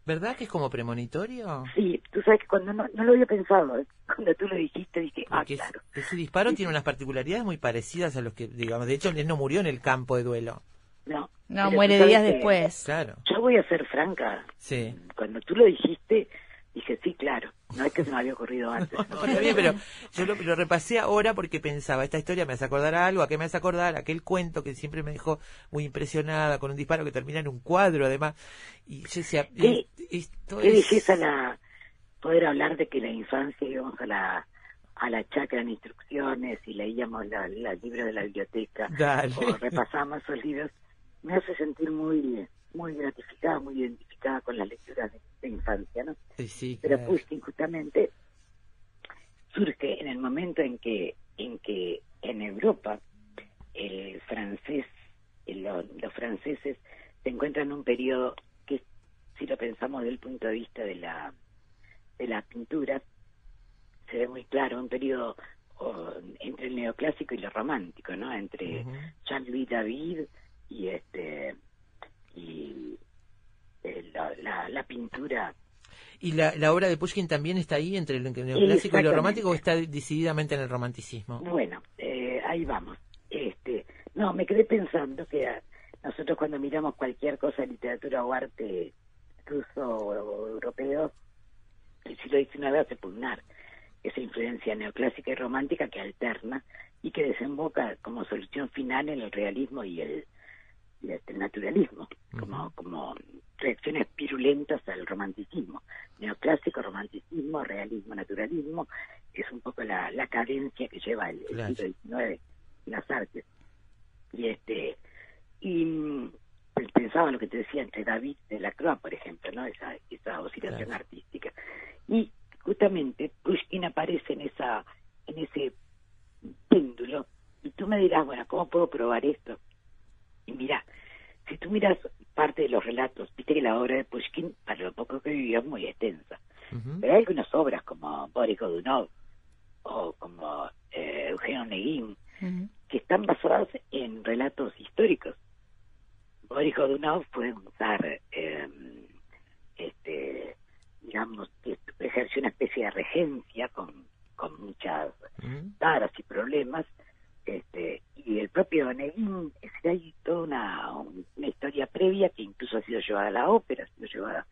¿Verdad que es como premonitorio? Sí, tú sabes que cuando no, no lo había pensado, ¿eh? cuando tú lo dijiste dije, ah, es- claro. ese disparo tiene unas particularidades muy parecidas a los que, digamos, de hecho, él no murió en el campo de duelo. No, No, muere días que después. Claro. Yo voy a ser franca. Sí. Cuando tú lo dijiste, dije, sí, claro. No es que se me había ocurrido antes. No, bien, pero yo lo, lo repasé ahora porque pensaba, esta historia me hace acordar a algo, ¿a qué me hace acordar? Aquel cuento que siempre me dejó muy impresionada con un disparo que termina en un cuadro, además. Y yo decía, Qué- eh, esto Qué es... belleza la poder hablar de que la infancia íbamos a la a la chacra en instrucciones y leíamos la- los libros de la biblioteca Dale. o repasamos esos libros me hace sentir muy muy gratificada muy identificada con las lecturas de, de infancia no Sí, sí, pero claro. Pushkin justamente surge en el momento en que en que en Europa el francés el- lo- los franceses se encuentran en un periodo que si lo pensamos desde el punto de vista de la de la pintura se ve muy claro un periodo o, entre el neoclásico y lo romántico no entre Ujú. Jean-Louis David y este y eh, la, la, la pintura ¿Y la, la obra de Pushkin también está ahí entre lo neoclásico y lo romántico o está decididamente en el romanticismo? Bueno, eh, ahí vamos. Este, no, me quedé pensando que a- nosotros cuando miramos cualquier cosa de literatura o arte ruso o europeo, el siglo XIX hace pugnar esa influencia neoclásica y romántica que alterna y que desemboca como solución final en el realismo y el, y este, el naturalismo, como, como reacciones pirulentas al romanticismo. Neoclásico, romanticismo, realismo, naturalismo, es un poco la, la cadencia que lleva el, el siglo XIX en las artes. Y este y mm, pensaba lo que te decía entre David de la Croix, por ejemplo, ¿no? Esa, esa oscilación Claro. artística. Y justamente Pushkin aparece en esa en ese péndulo y tú me dirás, bueno, ¿cómo puedo probar esto? Y mira, si tú miras parte de los relatos, viste que la obra de Pushkin, para lo poco que vivió, es muy extensa. Pero hay algunas obras como Boris Godunov o como eh, Eugenio Neguín que están basadas en relatos históricos. Boris Godunov fue un zar, eh, este, digamos, que ejerció una especie de regencia con, con muchas taras y problemas, este, y el propio Neguín, hay toda una, historia previa que incluso ha sido llevada a la ópera, ha sido llevada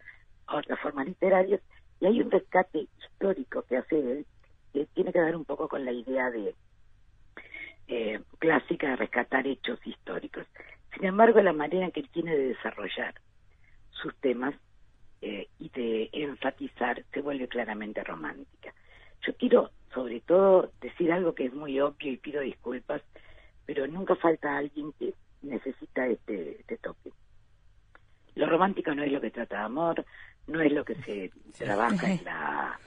a otras formas literarias, y hay un rescate histórico que hace él, que tiene que ver un poco con la idea de eh, clásica de rescatar hechos históricos. Sin embargo, la manera que él tiene de desarrollar sus temas eh, y de enfatizar se vuelve claramente romántica. Yo quiero, sobre todo, decir algo que es muy obvio y pido disculpas, pero nunca falta alguien que necesita este, este toque. Lo romántico no es lo que trata de amor, no es lo que se trabaja en la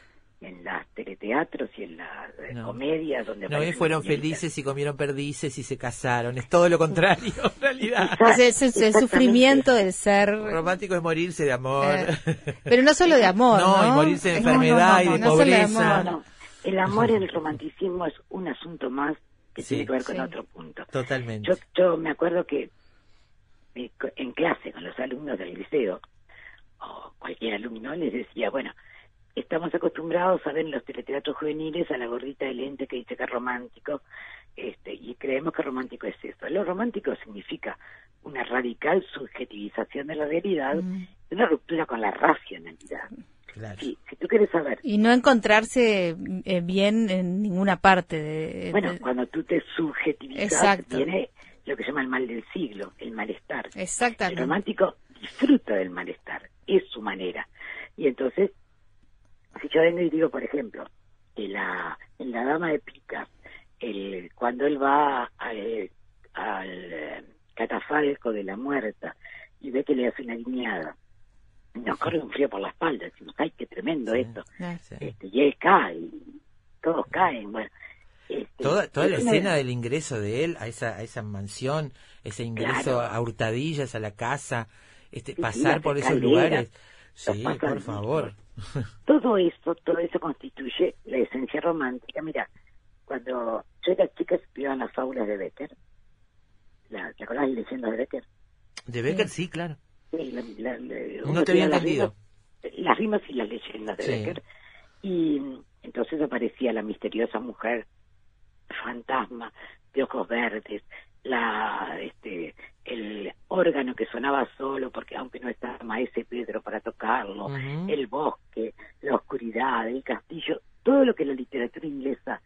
en las teleteatros y en las eh, No. comedias donde No, fueron señoritas. felices y comieron perdices y se casaron. Es todo lo contrario, en realidad. Es, es- es el sufrimiento del ser. Romántico es morirse de amor. Eh, Pero no solo de amor. No, No, y morirse de enfermedad y de pobreza. El amor en el romanticismo es un asunto más que Sí. tiene que ver con Sí. otro punto. Totalmente. Yo, yo me acuerdo que eh, en clase con los alumnos del liceo, o cualquier alumno, les decía, bueno, estamos acostumbrados a ver en los teleteatros juveniles a la gordita de lente que dice que es romántico, este, y creemos que romántico es eso. Lo romántico significa una radical subjetivización de la realidad, Mm. una ruptura con la racionalidad. Claro. Si, si tú quieres saber Y no encontrarse eh, bien en ninguna parte de. Bueno, de- cuando tú te subjetivizas, Exacto. viene lo que se llama el mal del siglo, el malestar. El Exactamente. romántico disfruta del malestar, es su manera. Y entonces, si yo vengo y digo, por ejemplo, que la, en La Dama de Picas, el, cuando él va al, al eh, catafalco de la muerta y ve que le hace una guiñada, nos corre un frío por la espalda, decimos, ay, qué tremendo Sí. esto. Sí. Este, y él cae, y todos caen, bueno. este, Toda, toda la escena del ingreso de él a esa, a esa mansión, ese ingreso Claro. a hurtadillas a la casa, este, Sí, pasar por esos lugares. Sí, por favor. todo eso, todo eso constituye la esencia romántica. Mira, cuando yo era chica estudiaba las fábulas de Becker, la, ¿te acordás de leyendas de Becker? De Becker, sí, claro. La- la- la- No te había entendido. rima- las rimas y las leyendas de Sí. Becker. Y mm, entonces aparecía la misteriosa mujer fantasma de ojos verdes, la este el órgano que sonaba solo porque aunque no estaba Maese Pedro para tocarlo, el bosque, la oscuridad, el castillo, todo lo que la literatura inglesa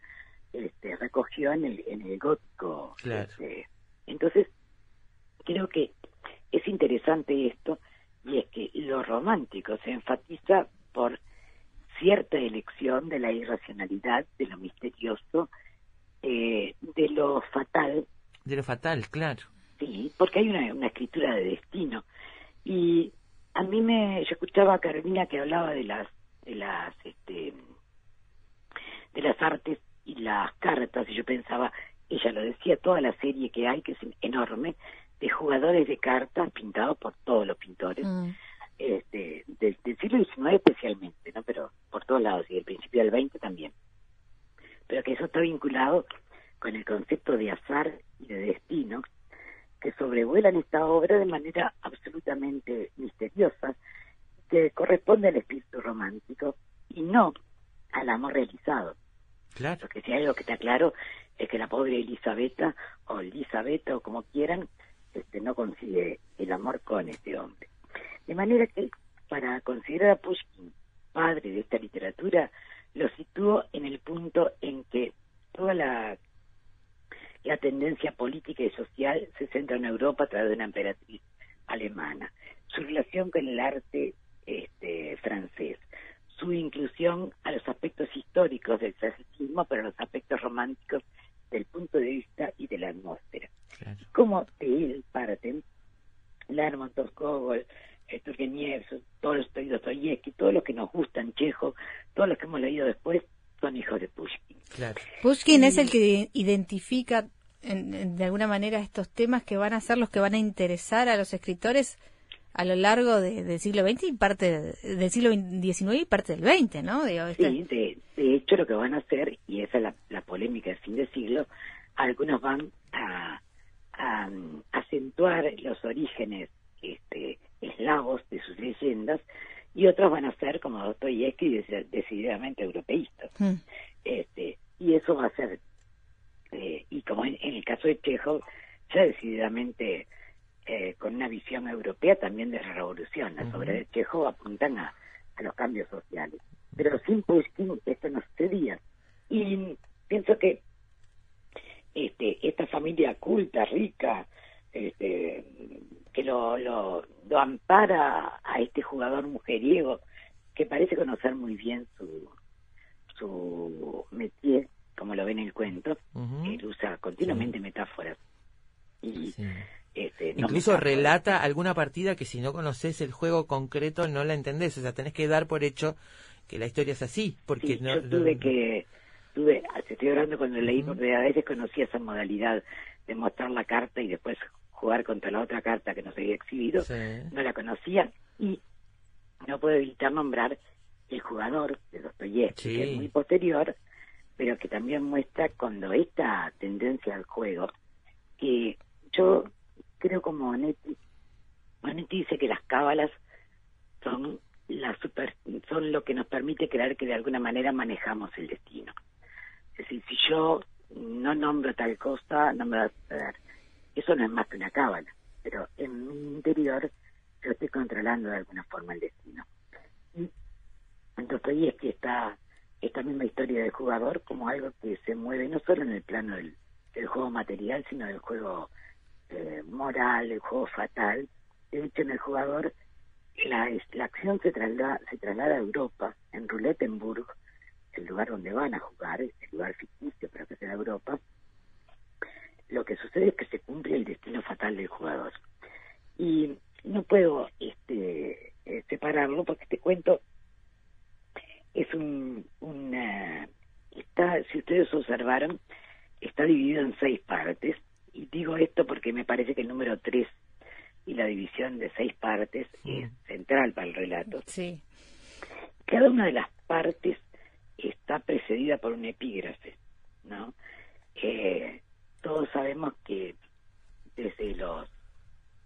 este, recogió en el, en el gótico. Claro. este. Entonces, creo que es interesante esto, y es que lo romántico se enfatiza por cierta elección de la irracionalidad, de lo misterioso, eh, de lo fatal, De lo fatal, claro. Sí, porque hay una, una escritura de destino. Y a mí me, yo escuchaba a Carolina que hablaba de las, de las, este, de las artes y las cartas, y yo pensaba, ella lo decía, toda la serie que hay, que es enorme, de jugadores de cartas pintados por todos los pintores, Mm. este, del, del siglo XIX especialmente, ¿no? Pero por todos lados, y del principio del XX también. Pero que eso está vinculado con el concepto de azar y de destino, que sobrevuelan esta obra de manera absolutamente misteriosa, que corresponde al espíritu romántico y no al amor realizado. Claro. Porque si hay algo que está claro es que la pobre Elisabetta o Elisabetta o como quieran, este, no consigue el amor con este hombre. De manera que para considerar a Pushkin padre de esta literatura, lo sitúo en el punto en que toda la, la tendencia política y social se centra en Europa a través de una emperatriz alemana. Su relación con el arte este, francés, su inclusión a los aspectos históricos del clasicismo, pero a los aspectos románticos del punto de vista y de la atmósfera. claro. Como de él parten Lermontov, Gogol, Turgenev, todos los Dostoyevsky, todos los que nos gustan, Chejo, todos los que hemos leído después, son hijos de Pushkin. Claro. Pushkin es el que identifica en- en- de alguna manera estos temas que van a ser los que van a interesar a los escritores a lo largo de- del siglo XX y parte de- del siglo XIX y parte del XX, ¿no? Digo, este- Sí, de, de hecho lo que van a hacer, y esa es la, la polémica del fin de siglo, algunos van a, a, acentuar los orígenes este, eslavos de sus leyendas y otros van a ser, como Dostoyevsky, dec- decididamente europeístas. Mm. este y eso va a ser eh, y como en, en el caso de Chekhov ya decididamente eh, con una visión europea también de la revolución las Ujú. obras de Chekhov apuntan a, a los cambios sociales pero sin Pushkin esto no sucedía y pienso que este esta familia culta rica este que lo, lo, lo ampara a este jugador mujeriego que parece conocer muy bien su su métier, como lo ve en el cuento, él usa continuamente metáforas. Y Sí. Este, no Incluso relata alguna partida que si no conoces el juego concreto no la entendés. O sea, tenés que dar por hecho que la historia es así. Porque Sí, no, yo no- tuve que, tuve, te estoy hablando cuando leí, Ujú. porque a veces conocía esa modalidad de mostrar la carta y después jugar contra la otra carta que no se había exhibido, Sí. no la conocía y no puedo evitar nombrar el jugador de Dostoyevsky, Sí. que es muy posterior, pero que también muestra cuando esta tendencia al juego, que yo creo como Monetti, Monetti dice que las cábalas son la super, son lo que nos permite creer que de alguna manera manejamos el destino. Es decir, si yo no nombro tal cosa, no me. Eso no es más que una cábala, pero en mi interior yo estoy controlando de alguna forma el destino. Y Dostoyevsky está esta misma historia del jugador como algo que se mueve no solo en el plano del, del juego material, sino del juego eh, moral, el juego fatal. De hecho, en el jugador la, la acción se traslada, se traslada a Europa, en Roulettenburg, el lugar donde van a jugar, el lugar ficticio, pero que es en Europa. Lo que sucede es que se cumple el destino fatal del jugador. Y no puedo este, eh, separarlo porque este cuento es un, una, está, si ustedes observaron, está dividido en seis partes y digo esto porque me parece que el número 3 y la división de seis partes es central para el relato. Sí. Cada una de las partes está precedida por un epígrafe, ¿no? Eh, todos sabemos que desde los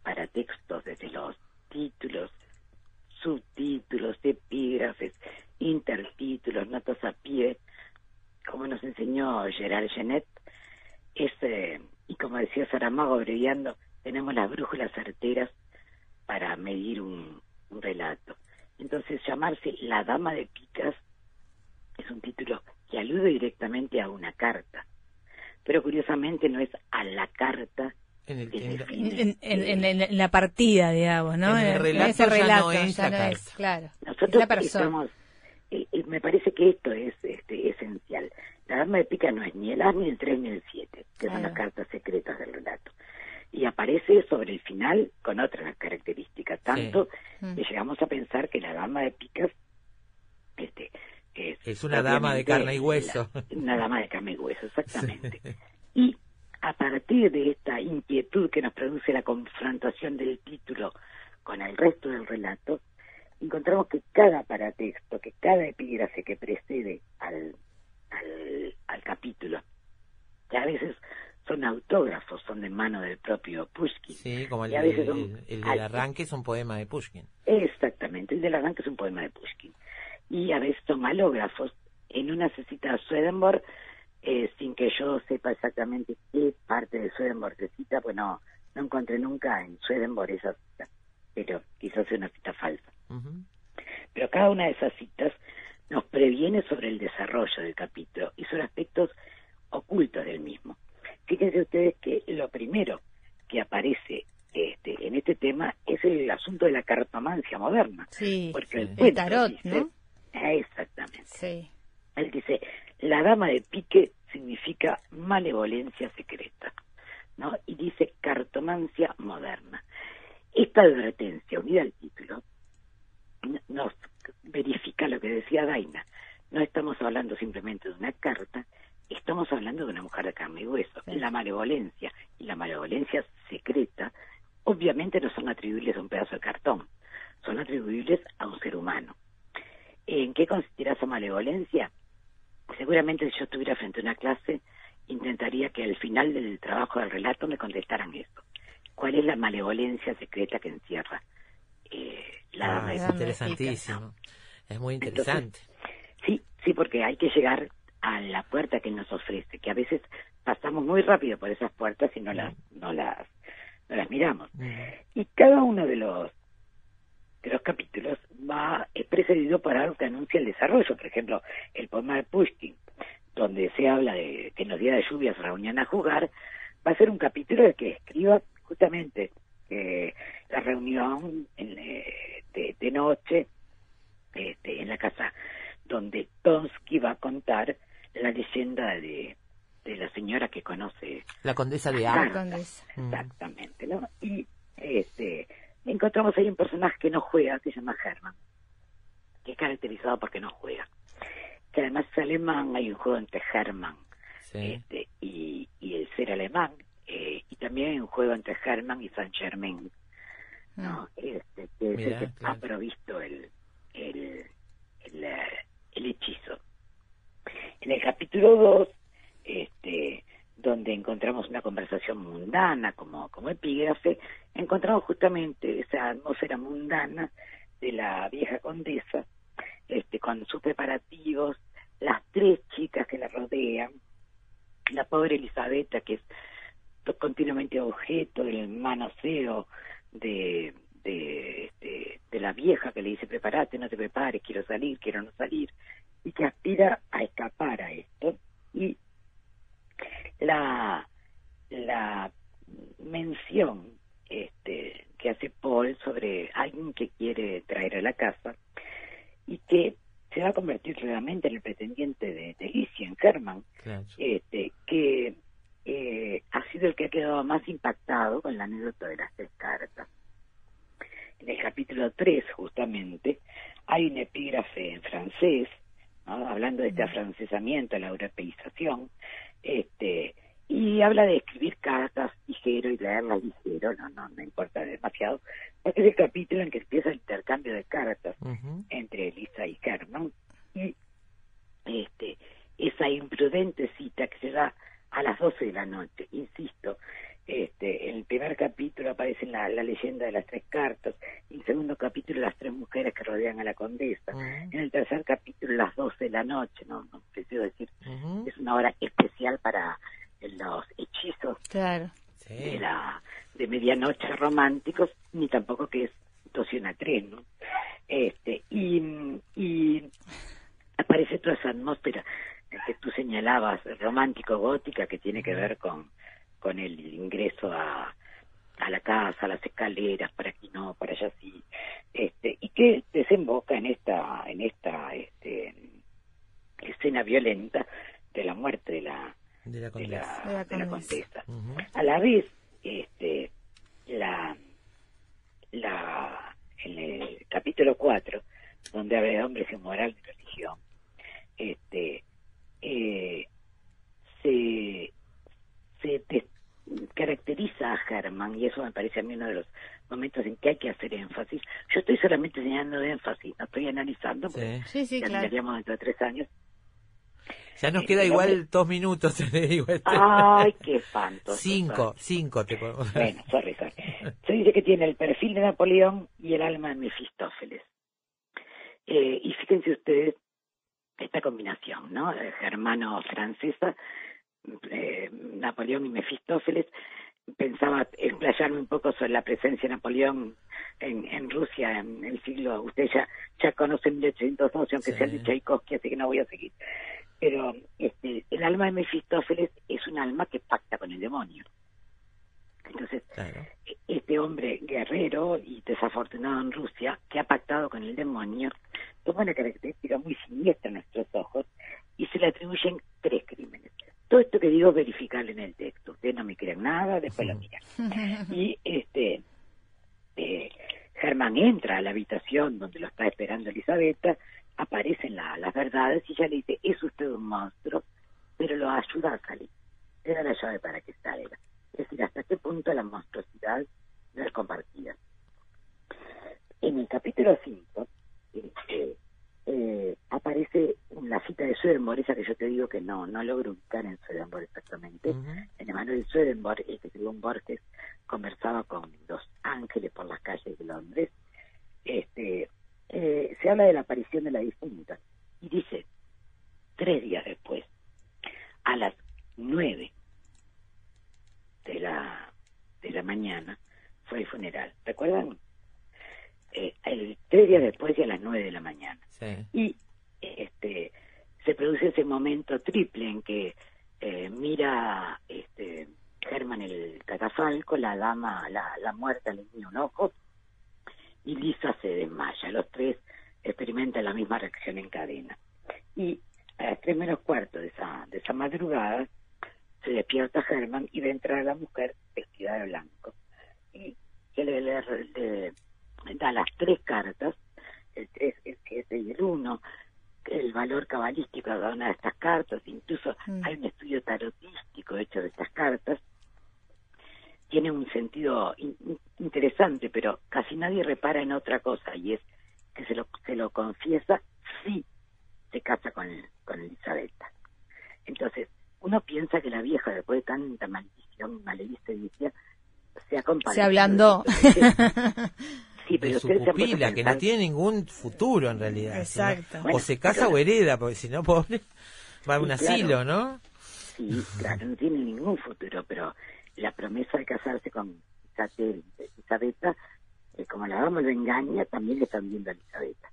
paratextos, desde los títulos, subtítulos, epígrafes, intertítulos, notas a pie, como nos enseñó Gerard Genet, es eh, y como decía Saramago abreviando, tenemos las brújulas certeras para medir un, un relato. Entonces, llamarse La Dama de Picas es un título que alude directamente a una carta, pero curiosamente no es a la carta En el- que en- define, En, en- en- en la partida, digamos, ¿no? En el relato ese ya no relato, es ya no es, carta. claro. Es Nosotros la persona. estamos, eh, eh, me parece que esto es este, esencial. La dama de pica no es ni el as, ni el 3, ni el 7, que son las cartas secretas del relato. Y aparece sobre el final con otras características, tanto Mm. que llegamos a pensar que la dama de picas este, es, Es una dama de carne y hueso. la- una dama de carne y hueso, exactamente. Y a partir de esta inquietud que nos produce la confrontación del título con el resto del relato, encontramos que cada paratexto, que cada epígrafe que precede al, al, al capítulo, que a veces son autógrafos, son de mano del propio Pushkin. Sí, como el, a el- son el del arranque es un poema de Pushkin. Exactamente, el del arranque es un poema de Pushkin. Y a veces son malógrafos. En una se cita a Swedenborg, eh, sin que yo sepa exactamente qué parte de Swedenborg se cita, pues no, no encontré nunca en Swedenborg esa cita, pero quizás sea una cita falsa. Pero cada una de esas citas nos previene sobre el desarrollo del capítulo y sobre aspectos ocultos del mismo. Fíjense ustedes que lo primero que aparece este, en este tema es el asunto de la cartomancia moderna. Sí, Porque el, Sí. el cuento tarot, dice- ¿no? Ah, Exactamente. Sí. Él dice, la dama de pique significa malevolencia secreta, ¿no? Y dice cartomancia moderna. Esta advertencia, unida al título, nos verifica lo que decía Daina. No estamos hablando simplemente de una carta, estamos hablando de una mujer de carne y hueso. Sí. La malevolencia y la malevolencia secreta obviamente no son atribuibles a un pedazo de cartón, son atribuibles a un ser humano. ¿En qué consistirá esa malevolencia? Seguramente si yo estuviera frente a una clase, intentaría que al final del trabajo del relato me contestaran eso. ¿Cuál es la malevolencia secreta que encierra eh, la Ah, dama de es interesantísimo. Es muy interesante. Sí, sí, porque hay que llegar a la puerta que nos ofrece, que a veces pasamos muy rápido por esas puertas y no las, no las, no las miramos. Y cada uno de los de los capítulos va es precedido por algo que anuncia el desarrollo. Por ejemplo, el poema de Pushkin, donde se habla de que en los días de lluvia se reunían a jugar, va a ser un capítulo de que escriba justamente eh, la reunión en, eh, de, de noche este, en la casa donde Tonsky va a contar la leyenda de, de la señora que conoce La condesa de Ah, A. La condesa. Mm. Exactamente, ¿no? Y este, encontramos ahí un personaje que no juega, que se llama Herman, que es caracterizado porque no juega. Que además es alemán, hay un juego entre Herman Sí. este, y, y el ser alemán, eh, y también hay un juego entre Herman y Saint Germain, ¿no? Este, que es Mirá, el que claro. ha provisto el, el, el, eh, el hechizo. En el capítulo 2, este, donde encontramos una conversación mundana como, epígrafe, encontramos justamente esa atmósfera mundana de la vieja condesa, este, con sus preparativos, las tres chicas que la rodean, la pobre Elisabetta, que es continuamente objeto del manoseo de, de, de, de la vieja que le dice, prepárate, no te prepares, quiero salir, quiero no salir, y que aspira a escapar a esto. Y la, la mención este, que hace Paul sobre alguien que quiere traer a la casa y que se va a convertir realmente en el pretendiente de, de Licia, en Herman, Claro. este, que eh, ha sido el que ha quedado más impactado con la anécdota de las tres cartas. En el capítulo 3, justamente, hay un epígrafe en francés, ¿no? hablando de este afrancesamiento, la europeización, este, y habla de escribir cartas ligero y leerlas ligero, no, no, no importa demasiado, porque es el capítulo en que empieza el intercambio de cartas entre Elisa y Herman y este esa imprudente cita que se da a las 12 de la noche, insisto, este en el primer capítulo aparece la, la leyenda de las tres cartas, en el segundo capítulo las tres mujeres que rodean a la condesa. En el tercer capítulo las 12 de la noche, no, no preciso decir, es una hora especial para los hechizos Claro. Sí. de la de medianoche románticos, ni tampoco que es dos y una tres, ¿no? Este, y, y aparece toda esa atmósfera que tú señalabas, romántico gótica, que tiene que ver con, con el ingreso a, a la casa, las escaleras, para aquí no, para allá sí, este, y que desemboca en esta, en esta, este, escena violenta de la muerte de la, De la de condesa. la, De la de la condesa. A la vez, este, la, la, en el capítulo 4, donde habla de hombres en moral y religión, este, eh, se, te- caracteriza a Germán, y eso me parece a mí uno de los momentos en que hay que hacer énfasis. Yo estoy solamente señalando énfasis, no estoy analizando, porque Sí. Sí, sí, ya claro. dentro de tres años. Ya nos Eh, queda igual hombre- dos minutos, te digo. este. ¡Ay, qué espanto! Cinco, cinco te podemos Bueno, sorry, sorry. Se dice que tiene el perfil de Napoleón y el alma de Mefistófeles. Eh, y fíjense ustedes esta combinación, ¿no? Eh, Germano-francesa, eh, Napoleón y Mefistófeles. Pensaba explayarme un poco sobre la presencia de Napoleón en, en Rusia en el siglo. Ustedes ya, ya conocen 1812, aunque Sí. sea de Tchaikovsky, así que no voy a seguir. Pero este, el alma de Mefistófeles es un alma que pacta con el demonio. Entonces, Claro. este hombre guerrero y desafortunado en Rusia, que ha pactado con el demonio, toma una característica muy siniestra en nuestros ojos y se le atribuyen tres crímenes. Todo esto que digo es verificable en el texto. Ustedes no me crean nada, después lo miran. Y este eh, Germán entra a la habitación donde lo está esperando Elisabetta, aparecen la- las verdades y ella le dice, es usted un monstruo, pero lo ayuda a salir. Le da la llave para que salga. Es decir, hasta qué punto la monstruosidad no es compartida. En el capítulo 5 este, eh, aparece la cita de Swedenborg, esa que yo te digo que no, no logro ubicar en Swedenborg exactamente. Ujú. En Emanuel Swedenborg, el que escribió un Borges, conversaba con los ángeles por las calles de Londres. Este, eh, se habla de la aparición de la difunta y dice, tres días después, a las nueve de la, de la mañana, fue el funeral. ¿Recuerdan? Eh, el, tres días después y a las nueve de la mañana Y este se produce ese momento triple en que eh, mira este Germán el catafalco, la dama, la, la muerta le mira un ojo y Lisa se desmaya. Los tres experimentan la misma reacción en cadena. Y a las tres menos cuarto de esa, de esa madrugada se despierta Germán y ve entrar a la mujer vestida de blanco. Y le- le da las tres cartas, el 3, el 7 y el 1, el valor cabalístico de cada una de estas cartas, incluso Mm. hay un estudio tarotístico hecho de estas cartas, tiene un sentido in- in- interesante, pero casi nadie repara en otra cosa, y es que se lo, se lo confiesa si se casa con, con Elisabetta. Entonces, uno piensa que la vieja, después de tanta maldición, maledicencia, se ha compadecido. Se ablandó. Sí, De pero su puesto a pupila, que no tiene ningún futuro en realidad. Exacto. sino- Bueno, o se casa pero- o hereda, porque si no, pobre, va a un Sí, claro. asilo, ¿no? Sí, claro, no tiene ningún futuro, pero la promesa de casarse con Isabel- Elisabetta, eh, como la dama lo engaña, también le están viendo a Elisabetta.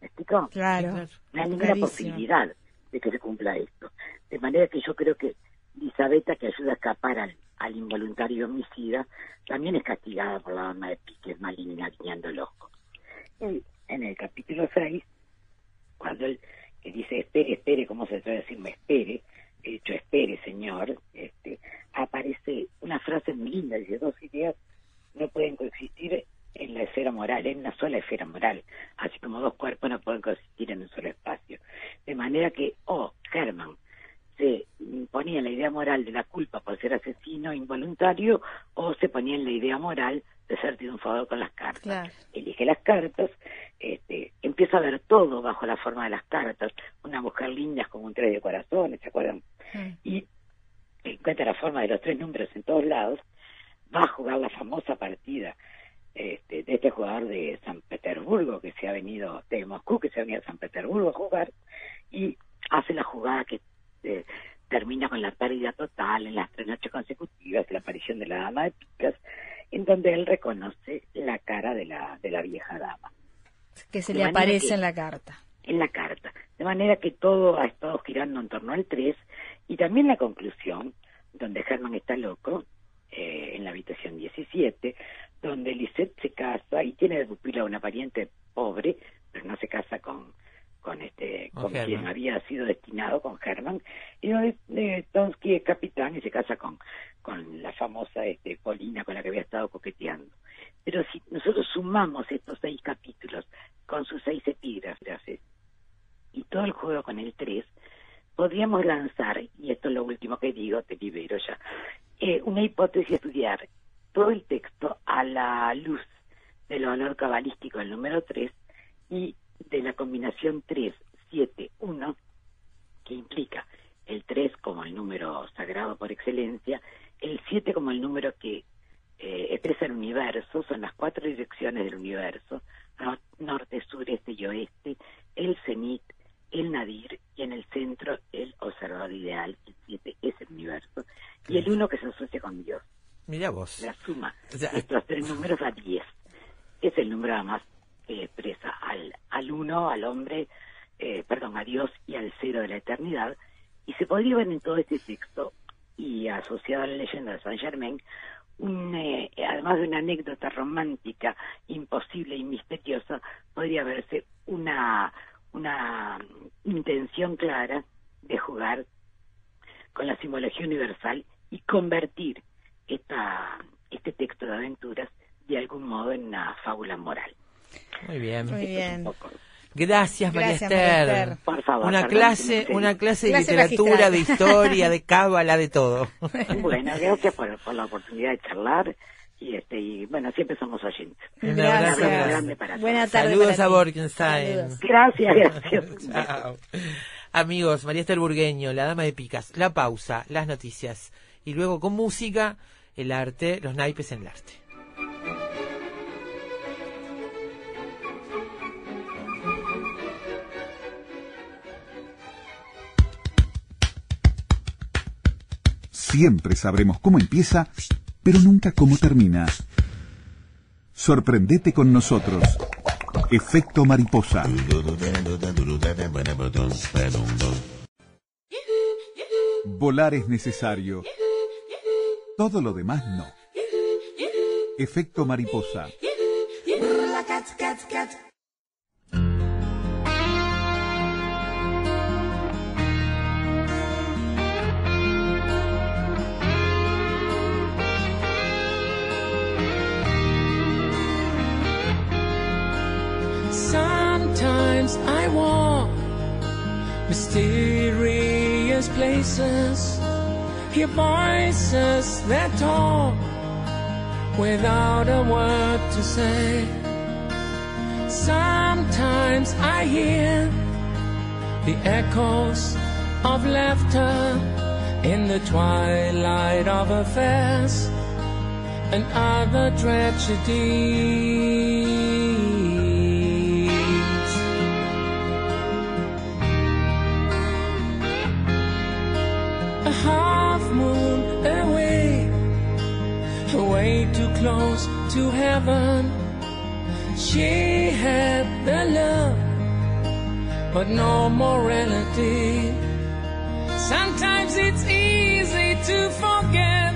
¿Me explico? Claro. No hay ninguna Clarísimo. posibilidad de que se cumpla esto. De manera que yo creo que Elisabetta, que ayuda a escapar al, al involuntario homicida, también es castigada por la dama de piques maligna guiñando el ojo. Y en el capítulo 6, cuando él que dice espere, espere, ¿cómo se trata de decir? Me espere, he dicho espere, señor, este, aparece una frase muy linda, dice dos ideas no pueden coexistir en la esfera moral, en una sola esfera moral, así como dos cuerpos no pueden coexistir en un solo espacio. De manera que, oh, Herman se ponía en la idea moral de la culpa por ser asesino involuntario o se ponía en la idea moral de ser triunfador con las cartas. Claro. Elige las cartas, este, empieza a ver todo bajo la forma de las cartas. Una mujer linda es como un tres de corazones, ¿se acuerdan? Mm. y encuentra la forma de los tres números en todos lados, va a jugar la famosa partida este, de este jugador de San Petersburgo que se ha venido, de Moscú, que se ha venido a San Petersburgo a jugar, y hace la jugada que eh, termina con la pérdida total en las tres noches consecutivas, la aparición de la dama de picas, en donde él reconoce la cara de la, de la vieja dama. Que se De le aparece que- en la carta. en la carta. De manera que todo ha estado girando en torno al 3 y también la conclusión, donde Herman está loco, eh, en la habitación 17, donde Lisette se casa y tiene de pupila una pariente pobre, pero no se casa con con este Con con, quien había sido destinado con Herman y donde eh, Tonsky es capitán y se casa con con la famosa este Polina con la que había estado coqueteando. Pero si nosotros sumamos estos seis capítulos con sus seis epígrafes y todo el juego con el 3, podríamos lanzar, y esto es lo último que digo, te libero ya, eh, una hipótesis estudiar todo el texto a la luz del valor cabalístico del número 3 y de la combinación 3, 7, 1, que implica el 3 como el número sagrado por excelencia, el 7 como el número que eh, expresa el universo, son las cuatro direcciones del universo, no- norte, sur, este y oeste, el cenit, el nadir, y en el centro el observador ideal, el 7 es el universo, y el 1 que se asocia con Dios. Mira vos. La suma de estos tres números da 10. Es el número además que expresa al, al uno, al hombre, eh, perdón, a Dios y al cero de la eternidad. Y se podría ver en todo este texto y asociado a la leyenda de Saint Germain, un, eh, además de una anécdota romántica, imposible y misteriosa, podría verse una, una intención clara de jugar con la simbología universal y convertir esta, este texto de aventuras de algún modo en una fábula moral. Muy bien. Muy bien. Gracias, María Gracias, Esther. María Esther. Por favor, Una clase, una clase de Clase literatura, magistral. de historia, de cábala, de todo. Bueno, gracias por, por la oportunidad de charlar y este y bueno, siempre somos oyentes. Un abrazo Gracias. grande para Buena todos. tarde. Saludos para a. Borkenstein. Gracias, gracias. Chao. Amigos, María Esther Burgueño, la dama de picas, la pausa, las noticias y luego con música, el arte, los naipes en el arte. Siempre sabremos cómo empieza, pero nunca cómo termina. Sorprendete con nosotros. Efecto mariposa. Volar es necesario. Todo lo demás no. Efecto mariposa. Places, hear voices that talk without a word to say. Sometimes I hear the echoes of laughter in the twilight of affairs and other tragedies. Half moon away, way too close to heaven. She had the love, but no morality. Sometimes it's easy to forget.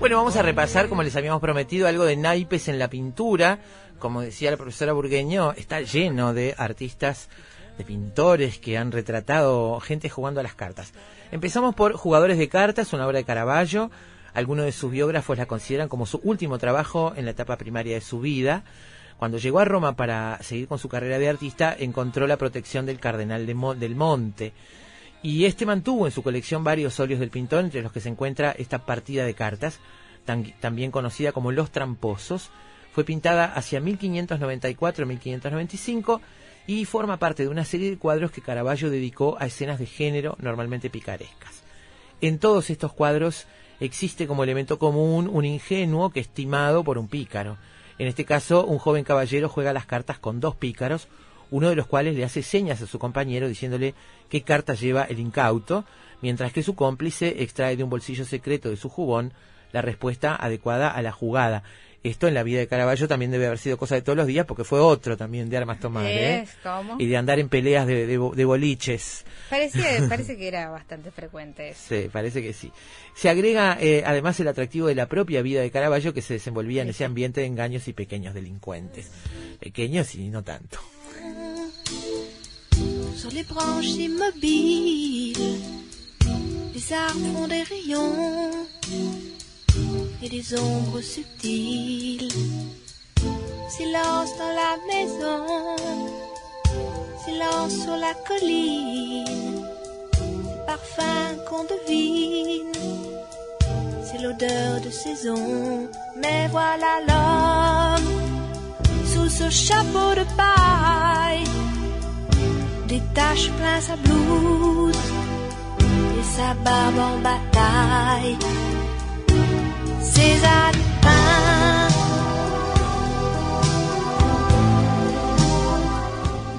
Bueno, vamos a repasar, como les habíamos prometido, algo de naipes en la pintura. Como decía la profesora Burgueño, está lleno de artistas, de pintores que han retratado gente jugando a las cartas. Empezamos por Jugadores de Cartas, una obra de Caravaggio. Algunos de sus biógrafos la consideran como su último trabajo en la etapa primaria de su vida. Cuando llegó a Roma para seguir con su carrera de artista, encontró la protección del cardenal de del Monte. Y este mantuvo en su colección varios óleos del pintor, entre los que se encuentra esta partida de cartas, tan- también conocida como Los Tramposos. Fue pintada hacia 1594-1595 y forma parte de una serie de cuadros que Caravaggio dedicó a escenas de género normalmente picarescas. En todos estos cuadros existe como elemento común un ingenuo que es timado por un pícaro. En este caso, un joven caballero juega las cartas con dos pícaros, uno de los cuales le hace señas a su compañero diciéndole qué cartas lleva el incauto, mientras que su cómplice extrae de un bolsillo secreto de su jubón la respuesta adecuada a la jugada. Esto en la vida de Caravaggio también debe haber sido cosa de todos los días porque fue otro también de armas tomar, ¿eh? ¿Es? ¿Cómo? Y de andar en peleas de, de bo- de boliches. Parecía, parece que era bastante frecuente eso. Sí, parece que sí. Se agrega eh, además el atractivo de la propia vida de Caravaggio que se desenvolvía en ese ambiente de engaños y pequeños delincuentes. Pequeños y no tanto. Sur les branches immobiles, les arbres font des rayons et des ombres subtiles. Silence dans la maison, silence sur la colline. Parfum qu'on devine, c'est l'odeur de saison. Mais voilà l'homme sous ce chapeau de paille détache plein sa blouse et sa barbe en bataille.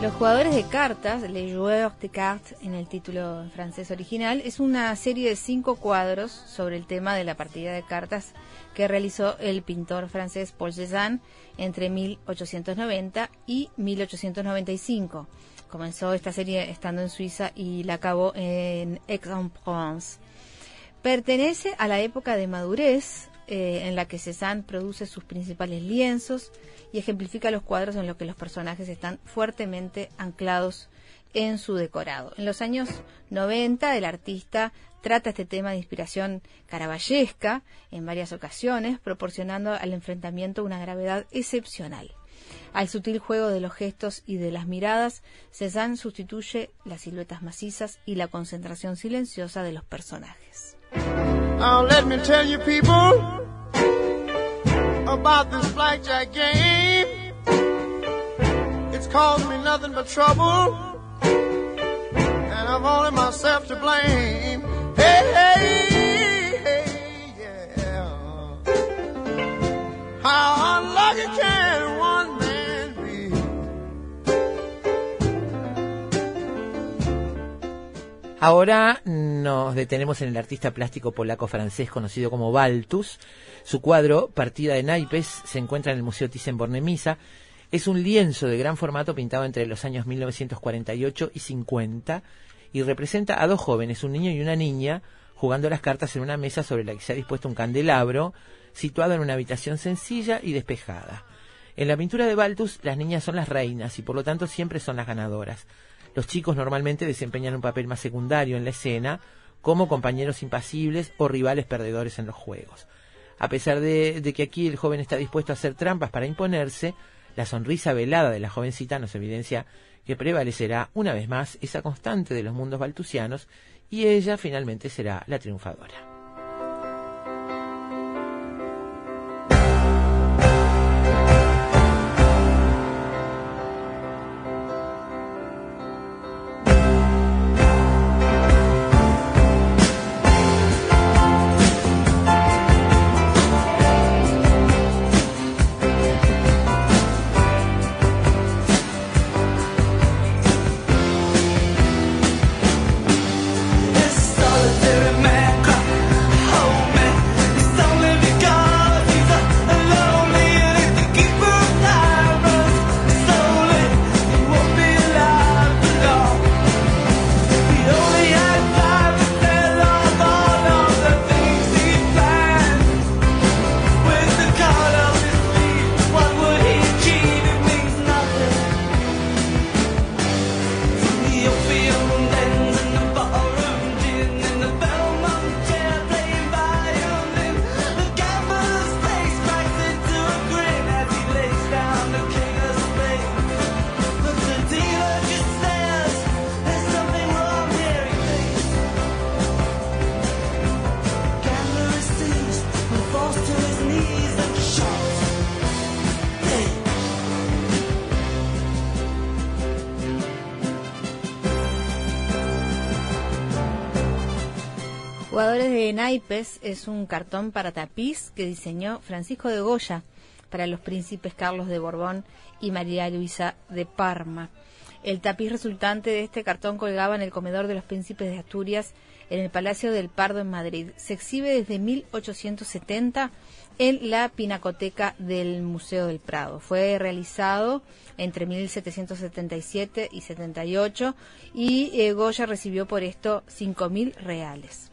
Los jugadores de cartas, Les Joueurs de Cartes en el título francés original, es una serie de cinco cuadros sobre el tema de la partida de cartas que realizó el pintor francés Paul Cézanne entre 1890 y 1895. Comenzó esta serie estando en Suiza y la acabó en Aix-en-Provence. Pertenece a la época de madurez eh, en la que Cézanne produce sus principales lienzos y ejemplifica los cuadros en los que los personajes están fuertemente anclados en su decorado. En los años 90 el artista trata este tema de inspiración caravallesca en varias ocasiones, proporcionando al enfrentamiento una gravedad excepcional. Al sutil juego de los gestos y de las miradas, Cézanne sustituye las siluetas macizas y la concentración silenciosa de los personajes. Let me tell you people about this blackjack game. It's caused me nothing but trouble, and I've only myself to blame. Hey, hey, hey, yeah. How unlucky can Ahora nos detenemos en el artista plástico polaco-francés conocido como Baltus. Su cuadro, Partida de Naipes, se encuentra en el Museo Thyssen-Bornemisza. Es un lienzo de gran formato pintado entre los años 1948 y 50 y representa a dos jóvenes, un niño y una niña, jugando las cartas en una mesa sobre la que se ha dispuesto un candelabro, situado en una habitación sencilla y despejada. En la pintura de Baltus, las niñas son las reinas y por lo tanto siempre son las ganadoras. Los chicos normalmente desempeñan un papel más secundario en la escena, como compañeros impasibles o rivales perdedores en los juegos. A pesar de, que aquí el joven está dispuesto a hacer trampas para imponerse, la sonrisa velada de la jovencita nos evidencia que prevalecerá una vez más esa constante de los mundos baltusianos y ella finalmente será la triunfadora. Es un cartón para tapiz que diseñó Francisco de Goya para los príncipes Carlos de Borbón y María Luisa de Parma. El tapiz resultante de este cartón colgaba en el comedor de los príncipes de Asturias en el Palacio del Pardo en Madrid. Se exhibe desde 1870 en la Pinacoteca del Museo del Prado. Fue realizado entre 1777 y 78 y eh, Goya recibió por esto 5.000 reales.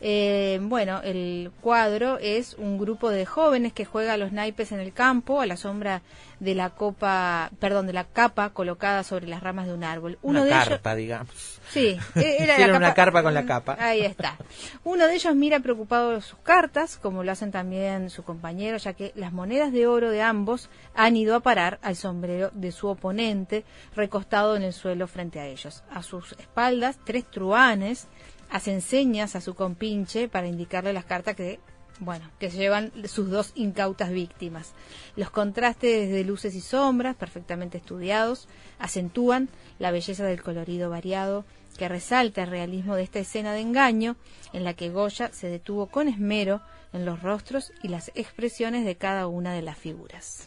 Eh, bueno, el cuadro es un grupo de jóvenes que juega a los naipes en el campo a la sombra de la copa, perdón, de la capa colocada sobre las ramas de un árbol. Uno una de ellos, carpa, digamos. Sí, e- era una carpa con la capa. Ahí está. Uno de ellos mira preocupado sus cartas, como lo hacen también su compañero, ya que las monedas de oro de ambos han ido a parar al sombrero de su oponente, recostado en el suelo frente a ellos. A sus espaldas, tres truanes hacen señas a su compinche para indicarle las cartas que bueno, que llevan sus dos incautas víctimas. Los contrastes de luces y sombras, perfectamente estudiados, acentúan la belleza del colorido variado, que resalta el realismo de esta escena de engaño, en la que Goya se detuvo con esmero en los rostros y las expresiones de cada una de las figuras.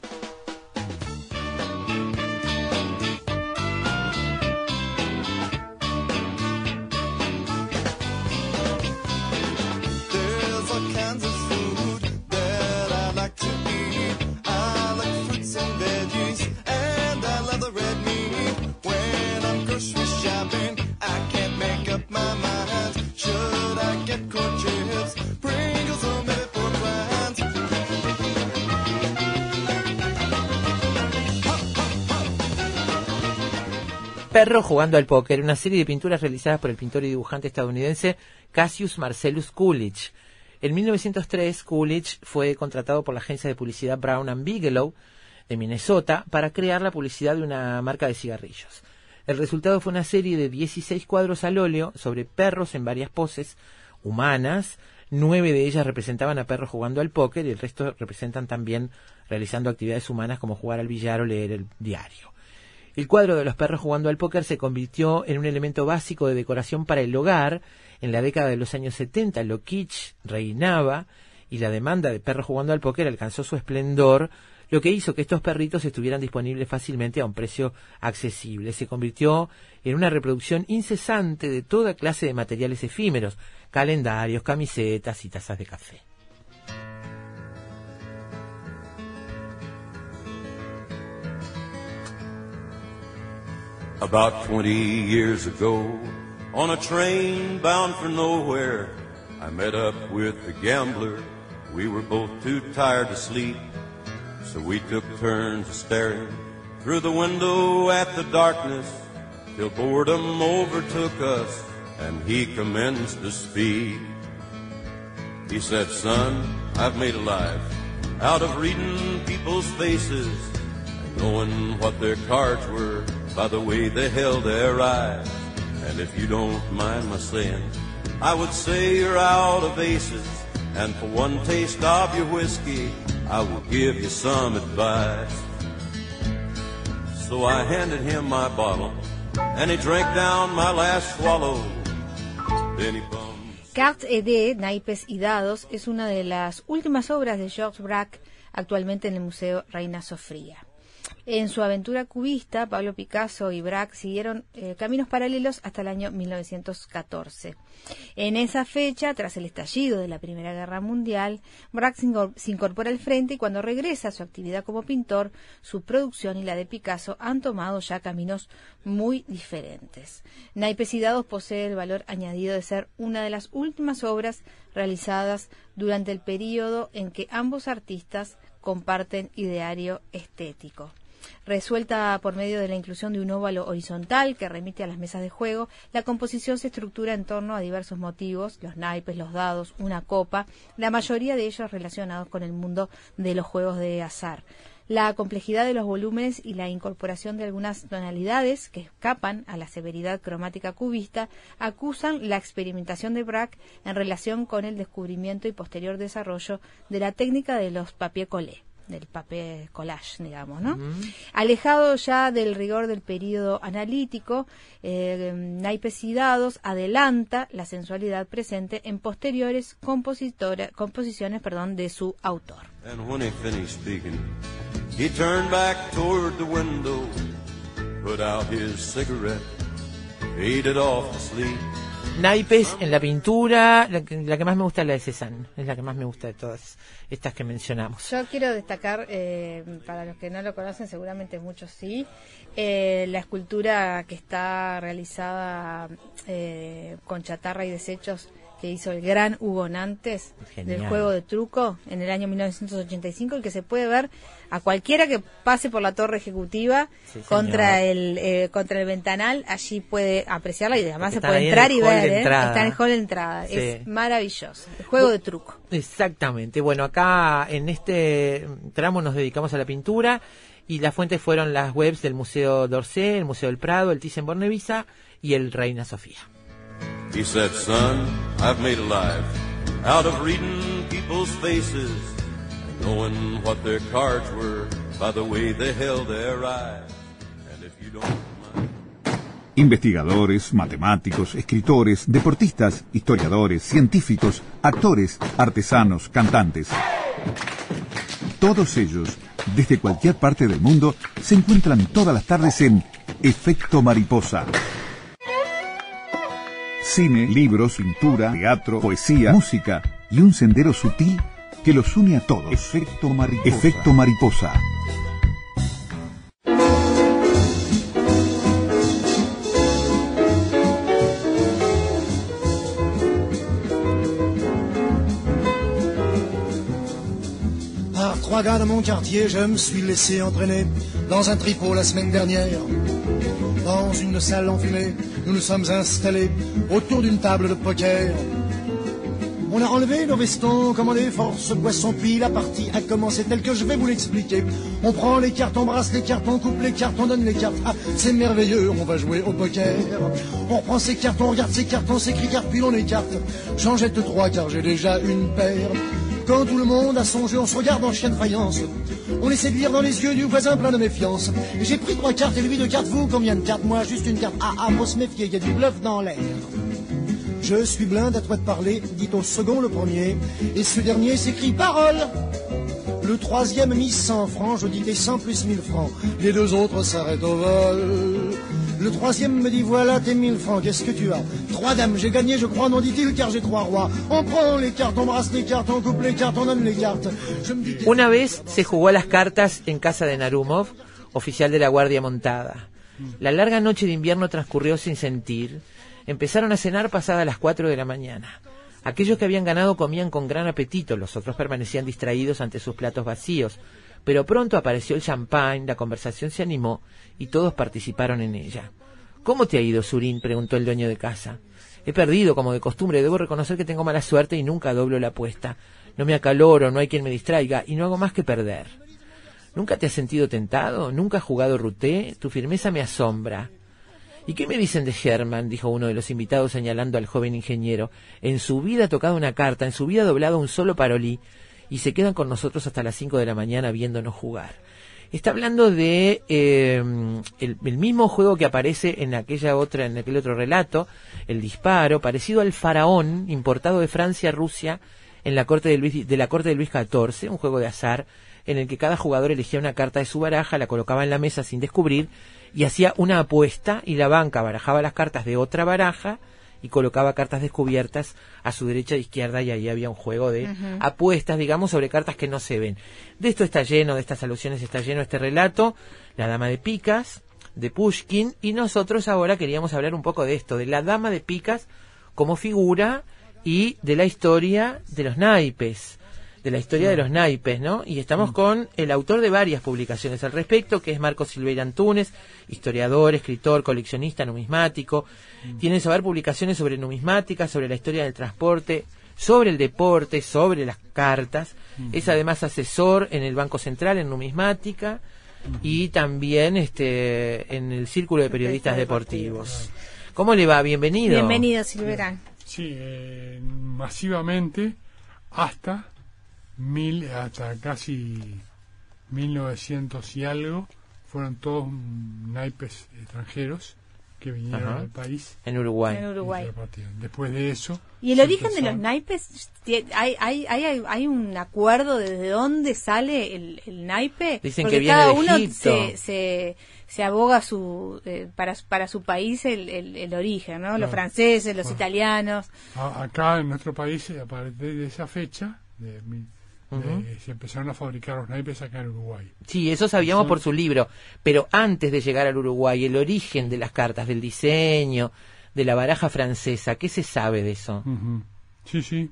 Perro jugando al póker, una serie de pinturas realizadas por el pintor y dibujante estadounidense Cassius Marcellus Coolidge. En 1903, Coolidge fue contratado por la agencia de publicidad Brown and Bigelow de Minnesota para crear la publicidad de una marca de cigarrillos. El resultado fue una serie de 16 cuadros al óleo sobre perros en varias poses humanas. Nueve de ellas representaban a perros jugando al póker y el resto representan también realizando actividades humanas como jugar al billar o leer el diario. El cuadro de los perros jugando al póker se convirtió en un elemento básico de decoración para el hogar. En la década de los años 70 lo kitsch reinaba y la demanda de perros jugando al póker alcanzó su esplendor, lo que hizo que estos perritos estuvieran disponibles fácilmente a un precio accesible. Se convirtió en una reproducción incesante de toda clase de materiales efímeros, calendarios, camisetas y tazas de café. About 20 years ago, on a train bound for nowhere, I met up with a gambler. We were both too tired to sleep, so we took turns staring through the window at the darkness till boredom overtook us and he commenced to speak. He said, son, I've made a life out of reading people's faces and knowing what their cards were by the way they held their eyes. And if you don't mind my saying, I would say you're out of aces. And for one taste of your whiskey, I will give you some advice. So I handed him my bottle, and he drank down my last swallow. Then he. Cartes et dés, naipes y dados, es una de las últimas obras de Georges Braque actualmente en el Museo Reina Sofía. En su aventura cubista, Pablo Picasso y Braque siguieron eh, caminos paralelos hasta el año 1914. En esa fecha, tras el estallido de la Primera Guerra Mundial, Braque se incor- se incorpora al frente y cuando regresa a su actividad como pintor, su producción y la de Picasso han tomado ya caminos muy diferentes. Naipes y Dados posee el valor añadido de ser una de las últimas obras realizadas durante el periodo en que ambos artistas comparten ideario estético. Resuelta por medio de la inclusión de un óvalo horizontal que remite a las mesas de juego, la composición se estructura en torno a diversos motivos, los naipes, los dados, una copa, la mayoría de ellos relacionados con el mundo de los juegos de azar. La complejidad de los volúmenes y la incorporación de algunas tonalidades que escapan a la severidad cromática cubista acusan la experimentación de Braque en relación con el descubrimiento y posterior desarrollo de la técnica de los papier collé. Del papel collage, digamos, ¿no? Alejado ya del rigor del periodo analítico, eh, Naipes y Dados adelanta la sensualidad presente en posteriores composiciones perdón, de su autor. And when he finished speaking, he turned back toward the window, put out his cigarette, faded off to sleep. Naipes en la pintura, la que, la que más me gusta es la de Cézanne, es la que más me gusta de todas estas que mencionamos. Yo quiero destacar, eh, para los que no lo conocen, seguramente muchos sí, eh, la escultura que está realizada eh, con chatarra y desechos que hizo el gran Hugo Nantes Genial. del juego de truco en el año 1985 y que se puede ver a cualquiera que pase por la torre ejecutiva Sí, contra el eh, contra el ventanal allí puede apreciarla y además Porque se puede entrar y ver ¿eh? está en el hall de entrada Sí. es maravilloso el juego de truco Exactamente. Bueno, acá en este tramo nos dedicamos a la pintura y las fuentes fueron las webs del Museo d'Orsay, el Museo del Prado, el Thyssen-Bornemisza y el Reina Sofía. He said, Son, I've made a life out of reading people's faces and knowing what their cards were by the way they held their eyes. And if you don't mind. Investigadores, matemáticos, escritores, deportistas, historiadores, científicos, actores, artesanos, cantantes. Todos ellos, desde cualquier parte del mundo, se encuentran todas las tardes en Efecto Mariposa. Cine, libros, pintura, teatro, poesía, música y un sendero sutil que los une a todos. Efecto Mariposa. Efecto Mariposa. Par trois gars de mon quartier, je me suis laissé entraîner dans un tripot la semaine dernière. Dans une salle enfumée, nous nous sommes installés autour d'une table de poker. On a enlevé nos vestons, commandé force boisson, puis la partie a commencé telle que je vais vous l'expliquer. On prend les cartes, on brasse les cartes, on coupe les cartes, on donne les cartes. Ah, c'est merveilleux, on va jouer au poker. On reprend ses cartes, on regarde ses cartes, on s'écrit cartes, puis on écarte. J'en jette trois car j'ai déjà une paire. Quand tout le monde a son jeu, on se regarde en chien de faïence. On essaie de lire dans les yeux du voisin plein de méfiance. J'ai pris trois cartes et lui deux cartes, vous combien de cartes? Moi juste une carte. Ah ah, faut se méfier, il y a du bluff dans l'air. Je suis blinde à toi de parler, dit au second le premier. Et ce dernier s'écrit parole. Le troisième mis 100 francs, je dis tes 100 plus 1000 francs. Les deux autres s'arrêtent au vol. Le troisième me dit voilà tes 1000 francs, qu'est-ce que tu as Trois dames, j'ai gagné, je crois, non dit-il, car j'ai trois rois. On prend les cartes, on brasse les cartes, on coupe les cartes, on donne les cartes. Je me dis Una vez se jugó a las cartas en casa de Narumov, oficial de la Guardia Montada. La larga noche de invierno transcurrió sin sentir. Empezaron a cenar pasadas las 4 de la mañana. Aquellos que habían ganado comían con gran apetito, los otros permanecían distraídos ante sus platos vacíos. Pero pronto apareció el champán, la conversación se animó y todos participaron en ella. ¿Cómo te ha ido, Surín? preguntó el dueño de casa. He perdido, como de costumbre, debo reconocer que tengo mala suerte y nunca doblo la apuesta. No me acaloro, no hay quien me distraiga y no hago más que perder. ¿Nunca te has sentido tentado? ¿Nunca has jugado ruté? Tu firmeza me asombra. ¿Y qué me dicen de Sherman? dijo uno de los invitados señalando al joven ingeniero. En su vida ha tocado una carta, en su vida ha doblado un solo parolí, y se quedan con nosotros hasta las cinco de la mañana viéndonos jugar. Está hablando de eh, el, el mismo juego que aparece en aquella otra, en aquel otro relato, el disparo, parecido al faraón importado de Francia a Rusia en la corte de, Luis, de la corte de Luis XIV, un juego de azar en el que cada jugador elegía una carta de su baraja, la colocaba en la mesa sin descubrir y hacía una apuesta y la banca barajaba las cartas de otra baraja y colocaba cartas descubiertas a su derecha e izquierda y ahí había un juego de apuestas, digamos, sobre cartas que no se ven. De esto está lleno, de estas alusiones está lleno este relato, La Dama de Picas, de Pushkin, y nosotros ahora queríamos hablar un poco de esto, de la Dama de Picas como figura y de la historia de los naipes, de la historia de los naipes, ¿no? Y estamos con el autor de varias publicaciones al respecto, que es Marcos Silveira Antunes, historiador, escritor, coleccionista, numismático. Tiene saber publicaciones sobre numismática, sobre la historia del transporte, sobre el deporte, sobre las cartas. Es además asesor en el Banco Central en numismática y también este en el Círculo de Periodistas Deportivos. ¿Cómo le va? Bienvenido. Bienvenido, Silvera. Sí, eh, masivamente hasta mil, hasta casi 1900 y algo, fueron todos naipes extranjeros que vinieron Ajá. al país. En Uruguay. En y Uruguay. Después de eso... ¿Y el origen de empezó- los naipes? ¿Hay, hay, hay, hay un acuerdo desde dónde sale el, el naipe? Dicen Porque que viene cada de uno se, se, se aboga su, eh, para, para su país el, el, el origen, ¿no? Los Claro. franceses, los Claro. italianos. A- acá en nuestro país, a partir de esa fecha, de Ujú. se empezaron a fabricar los naipes acá en Uruguay. Sí, eso sabíamos por su libro, pero antes de llegar al Uruguay, el origen de las cartas, del diseño, de la baraja francesa, ¿qué se sabe de eso? Sí, sí.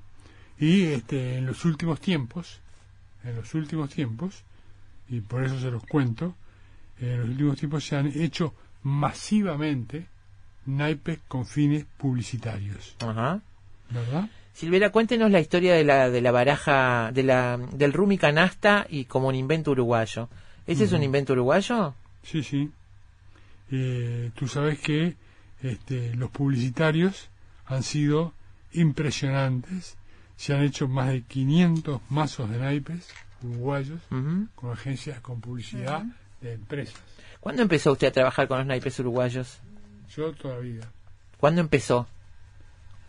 Y este, en los últimos tiempos, en los últimos tiempos, y por eso se los cuento, en los últimos tiempos se han hecho masivamente naipes con fines publicitarios, Ajá. ¿verdad? Silvera, cuéntenos la historia de la, de la baraja, de la, del Rumi Canasta y como un invento uruguayo. ¿Ese es un invento uruguayo? Sí, sí. Eh, tú sabes que este, los publicitarios han sido impresionantes. Se han hecho más de 500 mazos de naipes uruguayos con agencias con publicidad de empresas. ¿Cuándo empezó usted a trabajar con los naipes uruguayos? Yo todavía, ¿Cuándo empezó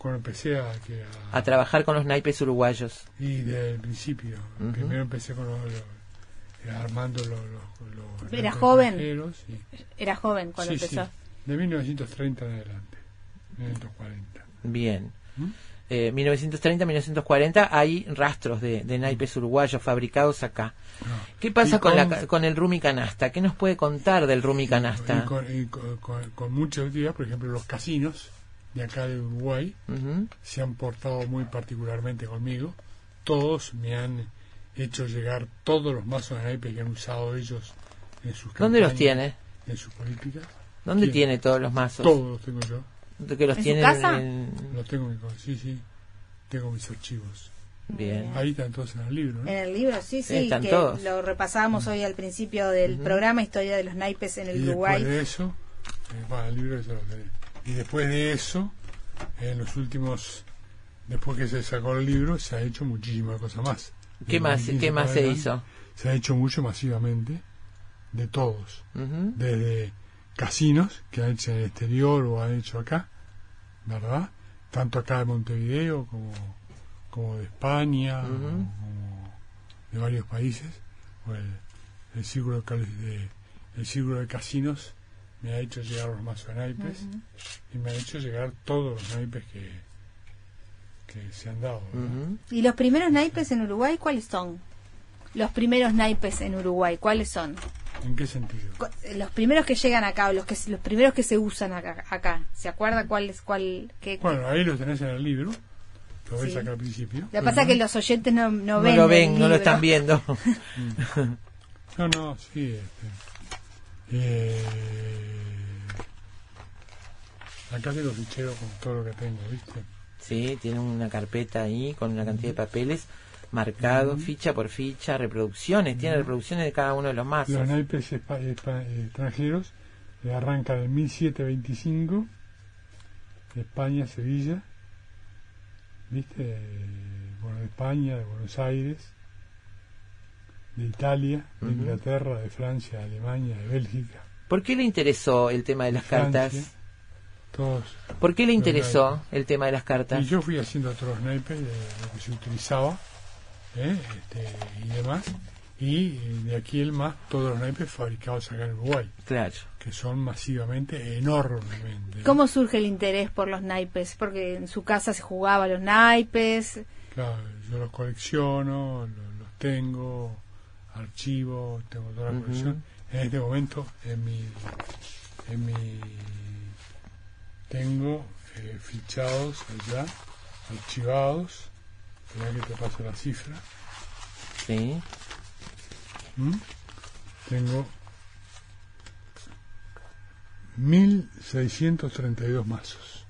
cuando empecé a, que a- a trabajar con los naipes uruguayos? y desde el principio, primero empecé con los, los- eh, armando los, los, los Era joven. y- Era joven cuando Sí, sí, empezó. de 1930 en adelante, 1940. Bien. ¿Mm? Eh, 1930-1940 hay rastros de, de naipes uruguayos fabricados acá. ¿Qué pasa con, la con- el Rumi Canasta? ¿Qué nos puede contar del Rumi Canasta? Y con, y con- con- con mucha utilidad, por ejemplo, los casinos de acá de Uruguay se han portado muy particularmente conmigo. Todos me han hecho llegar todos los mazos de naipes que han usado ellos en sus ¿Dónde los tiene? En sus políticas. ¿Dónde ¿Quién? tiene todos los mazos? Todos los tengo yo. ¿De que los ¿En su tiene casa? en- Los tengo en mi co- sí, sí. Tengo mis archivos. Bien. Ahí están todos en el libro, ¿no? En el libro, sí, sí, Están que todos. lo repasábamos hoy al principio del programa, Historia de los naipes en el y Uruguay. después de eso, eh, bueno, el libro eso lo tenés. Y después de eso, en los últimos, después que se sacó el libro, se ha hecho muchísimas cosas más. ¿Qué más, 2015 qué más se hizo? Se ha hecho mucho masivamente, de todos. Desde casinos que han hecho en el exterior o han hecho acá, ¿verdad? Tanto acá de Montevideo como, como de España, Ujú. como de varios países. O el, el círculo de- el círculo de casinos me ha hecho llegar los mazos de naipes y me ha hecho llegar todos los naipes que, que se han dado. ¿Y los primeros naipes en Uruguay cuáles son? Los primeros naipes en Uruguay, ¿cuáles son? ¿En qué sentido? Cu- Los primeros que llegan acá, o los que los primeros que se usan acá, acá. ¿se acuerda cuál es cuál? Qué, Bueno, ahí los tenés en el libro, lo ves Sí. acá al principio. Lo que pasa es que los oyentes no, no, No ven lo el ven, no lo están viendo. No, no, sí. Este, eh, acá tengo fichero con todo lo que tengo, ¿viste? Sí, tiene una carpeta ahí con una cantidad de papeles marcados, ficha por ficha, reproducciones, tiene reproducciones de cada uno de los mazos. Los naipes espa- extranjeros eh, arrancan en 1725, de España, Sevilla, ¿viste? Eh, Bueno, de España, de Buenos Aires, de Italia, de. Inglaterra, de Francia, de Alemania, de Bélgica, ¿Por qué le interesó el tema de las Francia, cartas? todos. ¿Por qué le interesó naipes. el tema de las cartas? Y yo fui haciendo otros naipes de lo que se utilizaba ¿eh? este, y demás. Y eh, de aquí el más, todos los naipes fabricados acá en Uruguay, Claro. que son masivamente, enormemente. ¿Cómo surge el interés por los naipes? Porque en su casa se jugaba los naipes. Claro, yo los colecciono, lo- los, tengo, archivo, tengo toda la colección. En este momento, en mi, en mi tengo eh, fichados allá, archivados. Espera que te paso la cifra. Sí. ¿Mm? Tengo 1632 mazos.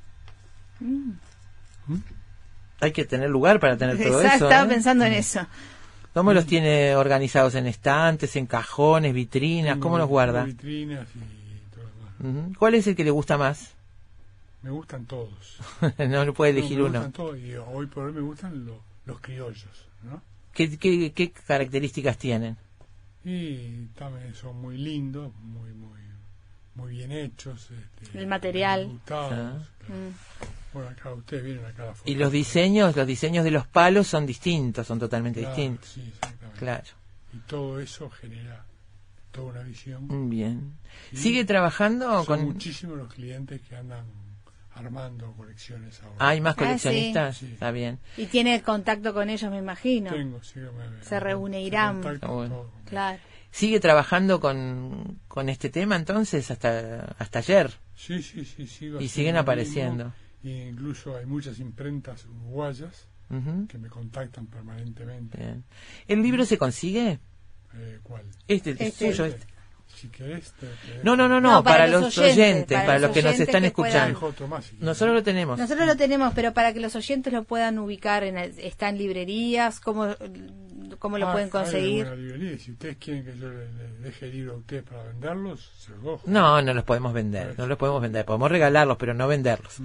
Hay que tener lugar para tener todo Exacto, eso. estaba ¿eh? pensando en eso. ¿Cómo los tiene organizados en estantes, en cajones, vitrinas? ¿Cómo los guarda? Vitrinas y todo lo demás. ¿Cuál es el que le gusta más? Me gustan todos. no lo puede elegir No, me uno. gustan todos, y hoy por hoy me gustan lo- los criollos, ¿no? ¿Qué, qué, qué características tienen? Y también son muy lindos, muy, muy, muy bien hechos. este, El material. gustados, Ah. claro. Mm. Bueno, acá ustedes vienen acá la foto. Y los diseños, los diseños de los palos son distintos, son totalmente Claro, distintos. sí, exactamente. Claro. Y todo eso genera toda una visión. Mm, Bien. Y ¿Sigue trabajando Son con muchísimos los clientes que andan armando colecciones ahora. ¿Hay más Ah, sí. coleccionistas? Sí. Está bien. Y tiene contacto con ellos, me imagino. Tengo, sí, me- Se reunirán. contacto Ah, bueno. Claro. ¿Sigue trabajando con, con este tema entonces hasta, hasta ayer? Sí, sí, sí, sigo Y siguen apareciendo. mismo. Incluso hay muchas imprentas uruguayas que me contactan permanentemente. Bien. ¿El libro se consigue? Eh, ¿Cuál? Este, el Este. suyo. este. Si querés, te, te- No, no, no, no, No, para, para los, oyentes, oyentes, para, para los los que nos están que escuchando. si. Nosotros lo tenemos. Nosotros lo tenemos, pero para que los oyentes lo puedan ubicar, en el- está en librerías, ¿cómo, cómo lo Ah, pueden conseguir? librería. Si ustedes quieren que yo le, le deje el libro a ustedes para venderlos, se los dejo. No, no los podemos vender, no los podemos vender, podemos regalarlos, pero no venderlos.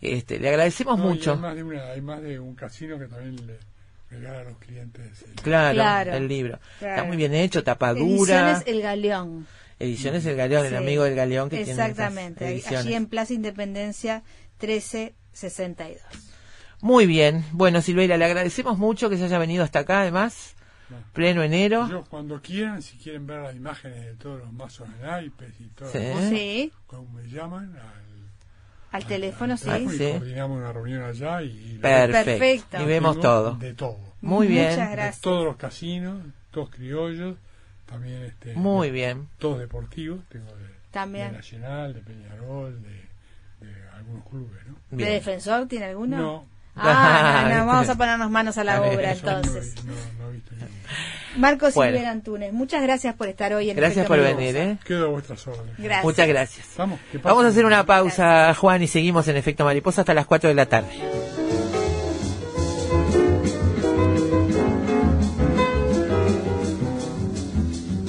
este, le agradecemos No, mucho, Hay más, de una, hay más de un casino que también le regala a los clientes. el- claro, Claro. el libro. Claro. Está muy bien hecho, tapadura. Ediciones El Galeón. Ediciones El Galeón, el Sí. amigo del Galeón que Exactamente, tiene ediciones. allí en Plaza Independencia 1362. Muy bien, bueno Silveira, le agradecemos mucho que se haya venido hasta acá, además, No. pleno enero. Yo cuando quieran, si quieren ver las imágenes de todos los mazos de naipes y todo, Sí. Sí, como me llaman al, al teléfono, sí. teléfono y sí. coordinamos una reunión allá y, y Perfecto. Y vemos todo. De todo. Muy bien. Muchas De gracias. todos los casinos, todos criollos, también este, Muy de- bien. todos deportivos, tengo de, También. de Nacional, de Peñarol, de, de algunos clubes, ¿no? ¿De defensor tiene alguno? No. Ah, no, no, vamos a ponernos manos a la bien. obra entonces. Marcos Bueno. Silvera Antunes, muchas gracias por estar hoy en Gracias Efecto por venir, ¿eh? Quedo a vuestras órdenes. Gracias. Muchas gracias. Vamos. Vamos a hacer una pausa, Juan, y seguimos en Efecto Mariposa hasta las 4 de la tarde.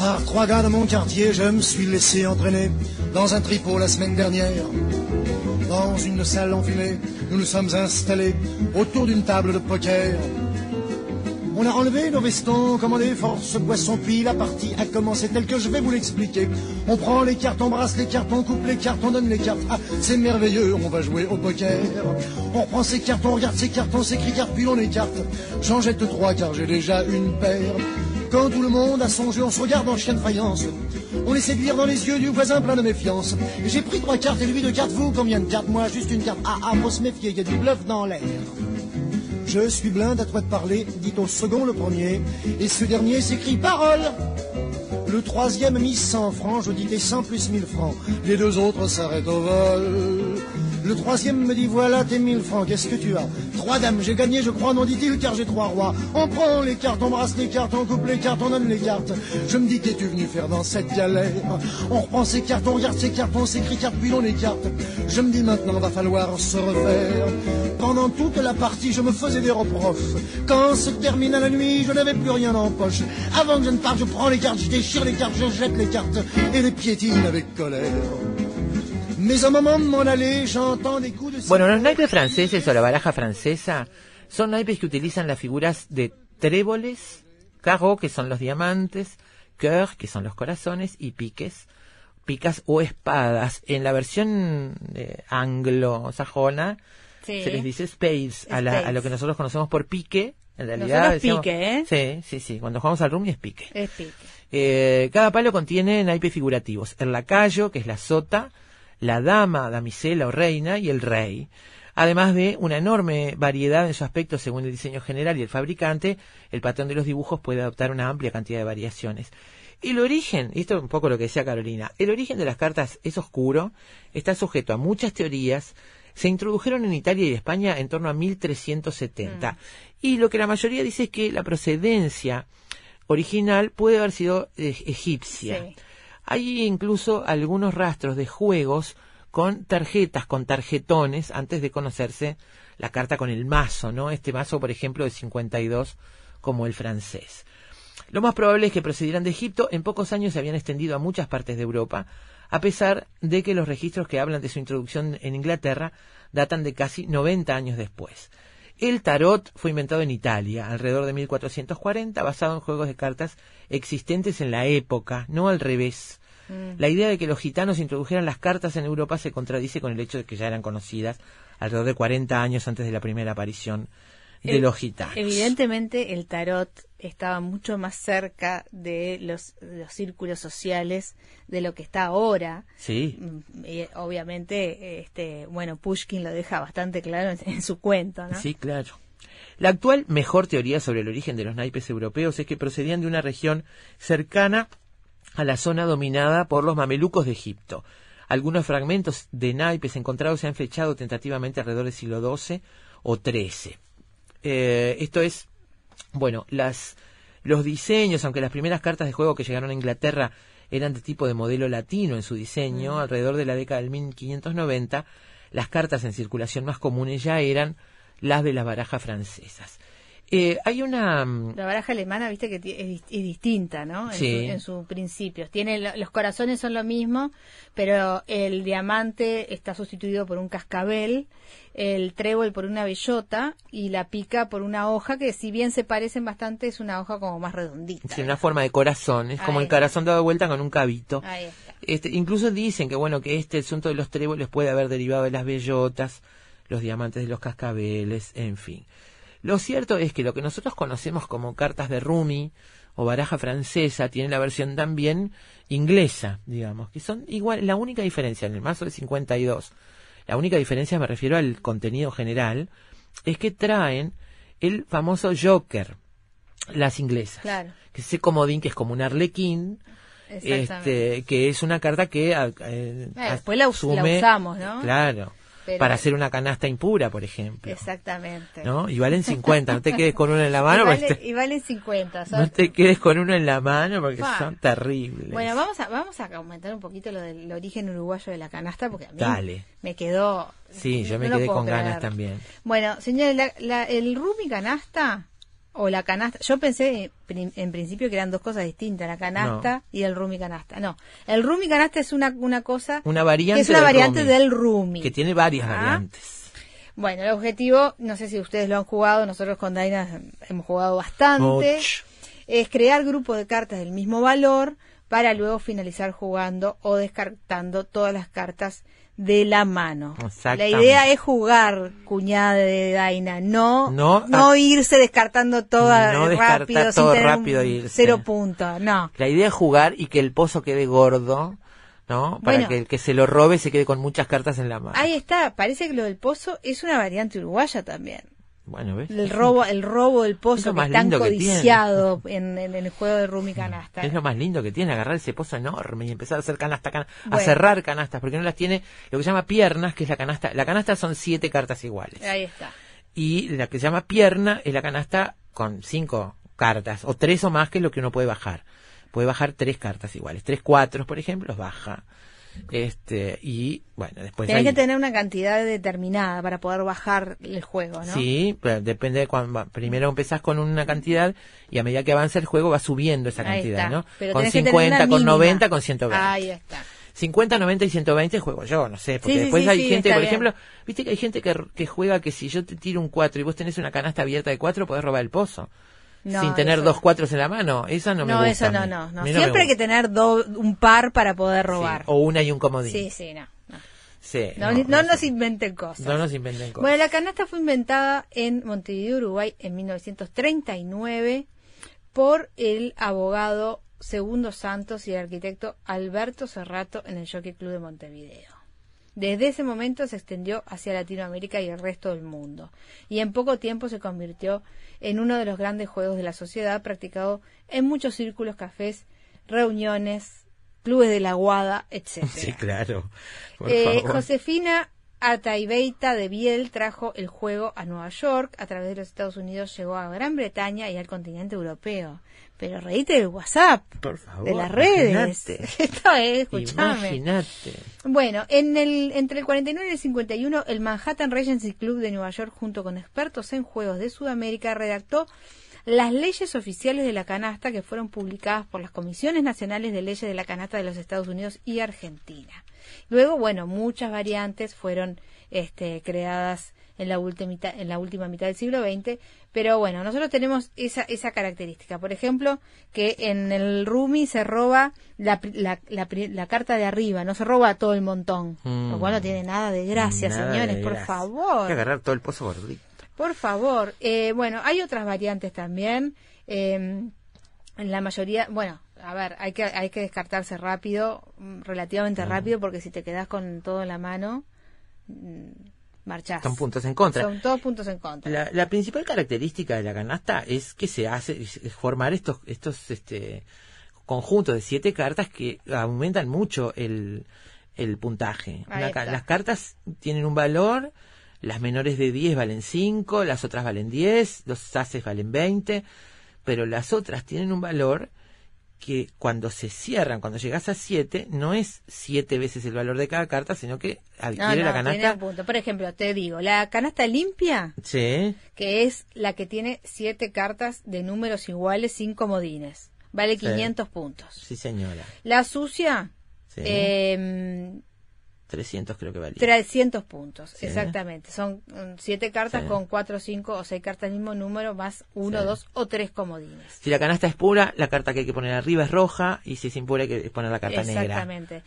Par trois gars de mon quartier, je me suis laissé entraîner dans un tripot la semaine dernière. Dans une salle enfumée, nous nous sommes installés autour d'une table de poker. On a enlevé nos vestons, commandé force boisson, puis la partie a commencé telle que je vais vous l'expliquer. On prend les cartes, on brasse les cartes, on coupe les cartes, on donne les cartes. Ah, c'est merveilleux, on va jouer au poker. On reprend ses cartes, on regarde ses cartes, on s'écrit cartes, puis on écarte. J'en jette trois car j'ai déjà une paire. Quand tout le monde a son jeu, on se regarde en chien de faïence. On essaie de lire dans les yeux du voisin plein de méfiance. J'ai pris trois cartes et lui deux cartes, vous combien de cartes? Moi juste une carte. Ah ah, faut se méfier, y a du bluff dans l'air. Je suis blinde à toi de parler, dit au second le premier. Et ce dernier s'écrit parole. Le troisième mis 100 francs, je dis tes 100 plus 1000 francs. Les deux autres s'arrêtent au vol. Le troisième me dit voilà tes 1000 francs, qu'est-ce que tu as? Trois dames, j'ai gagné je crois, non dit-il, car j'ai trois rois. On prend les cartes, on brasse les cartes, on coupe les cartes, on donne les cartes. Je me dis qu'es-tu venu faire dans cette galère? On reprend ses cartes, on regarde ses cartes, on s'écrit cartes, puis on écarte. Je me dis maintenant va falloir se refaire. Pendant toute la partie, je me faisais des reproches. Quand se termina la nuit, je n'avais plus rien en poche. Avant que je ne parte, je prends les cartes, je déchire les cartes, je jette les cartes et les piétine avec colère. Bueno, los naipes franceses o la baraja francesa son naipes que utilizan las figuras de tréboles, carreaux, que son los diamantes, cœur, que son los corazones, y piques, picas o espadas. En la versión eh, anglosajona Sí. se les dice spades, a, la- a lo que nosotros conocemos por pique. En realidad, Nosotros decimos- pique, ¿eh? Sí, sí, sí. Cuando jugamos al rugby es pique. Es pique. Eh, cada palo contiene naipes figurativos. El lacayo, que es la sota, la dama, damisela o reina, y el rey. Además de una enorme variedad en su aspecto según el diseño general y el fabricante, el patrón de los dibujos puede adoptar una amplia cantidad de variaciones. El origen, y esto es un poco lo que decía Carolina, el origen de las cartas es oscuro, está sujeto a muchas teorías, se introdujeron en Italia y España en torno a 1370. Y lo que la mayoría dice es que la procedencia original puede haber sido eh, egipcia. Sí. Hay incluso algunos rastros de juegos con tarjetas, con tarjetones, antes de conocerse la carta con el mazo, ¿no? Este mazo, por ejemplo, de 52, como el francés. Lo más probable es que procedieran de Egipto, en pocos años se habían extendido a muchas partes de Europa, a pesar de que los registros que hablan de su introducción en Inglaterra datan de casi 90 años después. El tarot fue inventado en Italia alrededor de 1440, basado en juegos de cartas existentes en la época, no al revés. Mm. La idea de que los gitanos introdujeran las cartas en Europa se contradice con el hecho de que ya eran conocidas alrededor de 40 años antes de la primera aparición de los gitanos. Evidentemente el tarot estaba mucho más cerca de los, los círculos sociales de lo que está ahora. Sí. Mm, y, obviamente, este, bueno, Pushkin lo deja bastante claro en, en su cuento, ¿no? Sí, claro. La actual mejor teoría sobre el origen de los naipes europeos es que procedían de una región cercana a la zona dominada por los mamelucos de Egipto. Algunos fragmentos de naipes encontrados se han flechado tentativamente alrededor del siglo XII o XIII. Eh, esto es, bueno, las, los diseños, aunque las primeras cartas de juego que llegaron a Inglaterra eran de tipo de modelo latino en su diseño, Mm. alrededor de la década del 1590, las cartas en circulación más comunes ya eran las de las barajas francesas. Eh, hay una... mm, La baraja alemana, viste que es, dis- es distinta, ¿no? En, Sí. su- en sus principios. Tiene lo- los corazones son lo mismo, pero el diamante está sustituido por un cascabel, el trébol por una bellota y la pica por una hoja que, si bien se parecen bastante, es una hoja como más redondita. Sí, una forma de corazón, es como el corazón dado vuelta con un cabito. Ahí está. Este, incluso dicen que bueno que este asunto de los tréboles puede haber derivado de las bellotas, los diamantes de los cascabeles, en fin. Lo cierto es que lo que nosotros conocemos como cartas de Rumi o baraja francesa tiene la versión también inglesa, digamos, que son igual, la única diferencia en el mazo de 52, la única diferencia me refiero al contenido general, es que traen el famoso Joker, las inglesas Claro. que ese comodín que es como un arlequín, este, que es una carta que eh, Eh, después la us- la usamos, ¿no? Claro, Pero- para hacer una canasta impura, por ejemplo, Exactamente. ¿no? Y valen 50, no te quedes con uno en la Y, mano, vale, porque te- y valen 50. no te quedes con uno en la mano porque son terribles. Bueno, vamos a, vamos a comentar un poquito lo del origen uruguayo de la canasta, porque a mí Dale. me quedó... sí, yo me no quedé con ganas creer. también. Bueno, señores, la- la- el rumi canasta o la canasta, yo pensé en principio que eran dos cosas distintas, la canasta y el rumi canasta. No, el rumi canasta es una, una cosa Una variante que es una del variante rumi, del rumi. que tiene varias Ah. variantes. Bueno, el objetivo, no sé si ustedes lo han jugado, nosotros con Daina hemos jugado bastante, es crear grupos de cartas del mismo valor para luego finalizar jugando o descartando todas las cartas de la mano. La idea es jugar, cuñada de Daina, no, No, irse descartando toda No descartar rápido, todo tener rápido e cero puntos, no. La idea es jugar y que el pozo quede gordo, ¿no? Para Bueno. que el que se lo robe se quede con muchas cartas en la mano. Ahí está, parece que lo del pozo es una variante uruguaya también. Bueno, ¿ves? El robo, el robo del pozo que es tan codiciado en, en el juego de Rumi Canasta. Es lo más lindo que tiene, agarrar ese pozo enorme y empezar a hacer canasta, cana- a cerrar canastas, porque no las tiene lo que se llama piernas, que es la canasta. La canasta son siete cartas iguales. Ahí está. Y la que se llama pierna es la canasta con cinco cartas, o tres o más, que es lo que uno puede bajar. Puede bajar tres cartas iguales. Tres cuatros, por ejemplo, baja. Este, y bueno, después Tenés hay- que tener una cantidad determinada para poder bajar el juego, ¿no? Sí, pero depende de cuando primero empezás con una cantidad y a medida que avanza el juego va subiendo esa cantidad. ¿no? Pero con tenés que tener 50, una con mínima. 90, con 120. Ahí está. 50, 90 y 120 juego yo, no sé, porque Sí, después sí, hay sí, gente, por bien. ejemplo, viste que hay gente que, que juega que si yo te tiro un 4 y vos tenés una canasta abierta de 4, podés robar el pozo. No, sin tener eso dos cuatros en la mano, esa no me gusta. eso no, no, Siempre hay que tener do- un par para poder robar. Sí, o una y un comodín. Sí, sí, no. No, Sí, no, nos inventen cosas. No nos inventen cosas. Bueno, la canasta fue inventada en Montevideo, Uruguay, en 1939 por el abogado Segundo Santos y el arquitecto Alberto Cerrato en el Jockey Club de Montevideo. Desde ese momento se extendió hacia Latinoamérica y el resto del mundo, y en poco tiempo se convirtió en uno de los grandes juegos de la sociedad practicado en muchos círculos, cafés, reuniones, clubes de la guada, etc. Sí, claro. Por Eh, favor. Josefina Ataibeita de Biel trajo el juego a Nueva York, a través de los Estados Unidos llegó a Gran Bretaña y al continente europeo. Pero reíte del WhatsApp, Por favor, de las redes. imagínate. Esto es, escuchame. Imagínate. Bueno, en el, entre el 49 y el 51, el Manhattan Regency Club de Nueva York, junto con expertos en juegos de Sudamérica, redactó las leyes oficiales de la canasta que fueron publicadas por las Comisiones Nacionales de Leyes de la Canasta de los Estados Unidos y Argentina. Luego, bueno, muchas variantes fueron este, creadas en la última mitad, en la última mitad del siglo XX. Pero bueno, nosotros tenemos esa, esa característica. Por ejemplo, que en el Rumi se roba la, la, la la carta de arriba, no se roba todo el montón. Mm. Lo cual no tiene nada de gracia, Nada señores, de por gracia. Hay favor. que agarrar todo el pozo gordito. Por favor. Eh, bueno, hay otras variantes también. Eh, en la mayoría, bueno, a ver, hay que, hay que descartarse rápido, mm, relativamente rápido, porque si te quedas con todo en la mano, mm, marchás. Son puntos en contra. Son todos puntos en contra. La, la principal característica de la canasta es que se hace es formar estos estos este conjuntos de siete cartas que aumentan mucho el, el puntaje. Una las cartas tienen un valor, las menores de 10 valen 5, las otras valen 10, los ases valen 20, pero las otras tienen un valor que cuando se cierran, cuando llegas a 7, no es 7 veces el valor de cada carta, sino que adquiere no, la canasta. un punto. Por ejemplo, te digo, la canasta limpia, Sí. que es la que tiene siete cartas de números iguales sin comodines, vale Sí. 500 puntos. Sí, señora. La sucia, Sí. eh, 300 creo que valía. 300 puntos, Sí. exactamente. Son mm, siete cartas Sí. con cuatro, cinco o seis cartas del mismo número, más uno, Sí. dos o tres comodines. Si la canasta es pura, la carta que hay que poner arriba es roja y si es impura hay que poner la carta negra. Exactamente.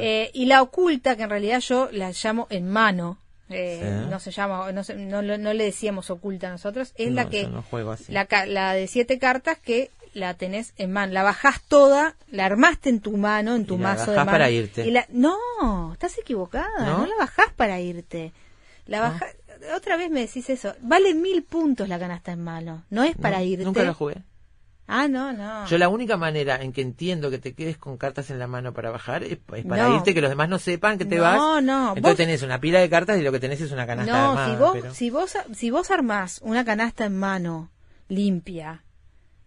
Eh, y la oculta, que en realidad yo la llamo en mano, eh, Sí. no se llama, no, se- no, no le decíamos oculta nosotros, es No, la que, no juego así. la, la de siete cartas que la tenés en mano, la bajás toda, la armaste en tu mano, en tu Y la mazo de bajás mano. para irte. y la- no, estás equivocada, ¿No? ¿No? la bajás para irte. La baja, otra vez me decís eso, vale mil puntos la canasta en mano, no es para No, irte. Nunca lo jugué. Ah, no, no. Yo la única manera en que entiendo que te quedes con cartas en la mano para bajar es, es para No. irte, que los demás no sepan que te No, vas. no, Entonces vos- tenés una pila de cartas y lo que tenés es una canasta No, armada, si vos, pero- si vos si vos armás una canasta en mano limpia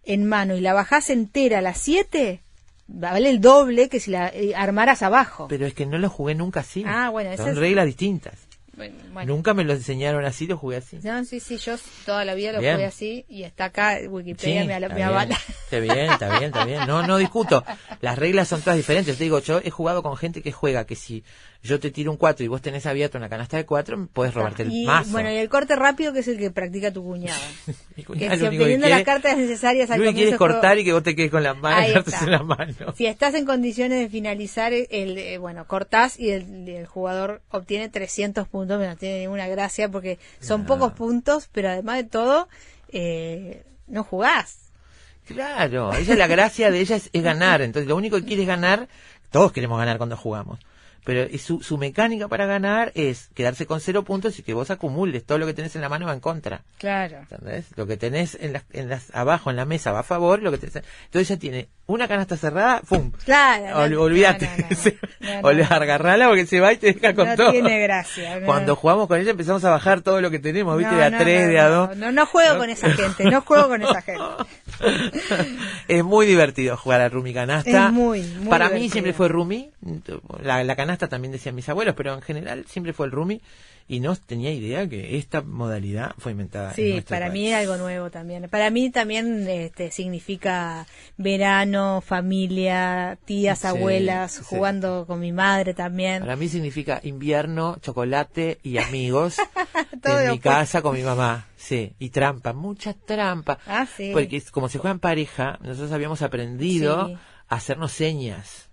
en mano y la bajás entera a las 7, vale el doble que si la eh, armaras abajo. Pero es que no lo jugué nunca así. Ah, bueno, Son es- reglas distintas. Bueno, bueno. Nunca me lo enseñaron así, lo jugué así. No, sí, sí, yo toda la vida lo Bien. jugué así y está acá Wikipedia Sí, me, avala. Está bien, está bien, está bien. No, no discuto. Las reglas son todas diferentes. Te digo, yo he jugado con gente que juega que si yo te tiro un 4 y vos tenés abierto una canasta de 4, puedes robarte el Y mazo. bueno, y el corte rápido que es el que practica tu cuñada. Mi que cuñada si que obteniendo las cartas necesarias al lo único que quiere es comienzo del juego- cortar y que vos te quedes con las manos, en la mano. Si estás en condiciones de finalizar, el, eh, bueno, cortás y el, el jugador obtiene 300 puntos, pero no tiene ninguna gracia porque son pocos puntos, pero además de todo, eh, no jugás. Claro, ella la gracia de ella es, es ganar. Entonces, lo único que quiere es ganar. Todos queremos ganar cuando jugamos. Pero su, su mecánica para ganar es quedarse con cero puntos y que vos acumules. Todo lo que tenés en la mano va en contra. Claro. ¿Entendés? Lo que tenés en las, en las, abajo en la mesa va a favor, lo que tenés, entonces ella tiene una canasta cerrada, ¡pum! Claro. Ol- no, olvídate. no, no, no, no, o no. le agarrala porque se va y te deja con No todo. tiene gracia. no. Cuando jugamos con ella empezamos a bajar todo lo que tenemos, ¿viste? No, de a no, tres, no, de a no, dos. No, no juego con esa gente, no juego con esa gente. es muy divertido jugar al Rumi Canasta. Es muy, muy Para mí divertido. siempre fue Rumi. La, la canasta también decían mis abuelos, pero en general siempre fue el Rumi. Y no tenía idea que esta modalidad fue inventada. en Sí, para país. mí es algo nuevo también. Para mí también este, significa verano, familia, tías, Sí, abuelas, sí. jugando con mi madre también. Para mí significa invierno, chocolate y amigos en mi casa con mi mamá. Sí, y trampa, mucha trampa. Ah, sí. Porque como se juega en pareja, nosotros habíamos aprendido a hacernos señas.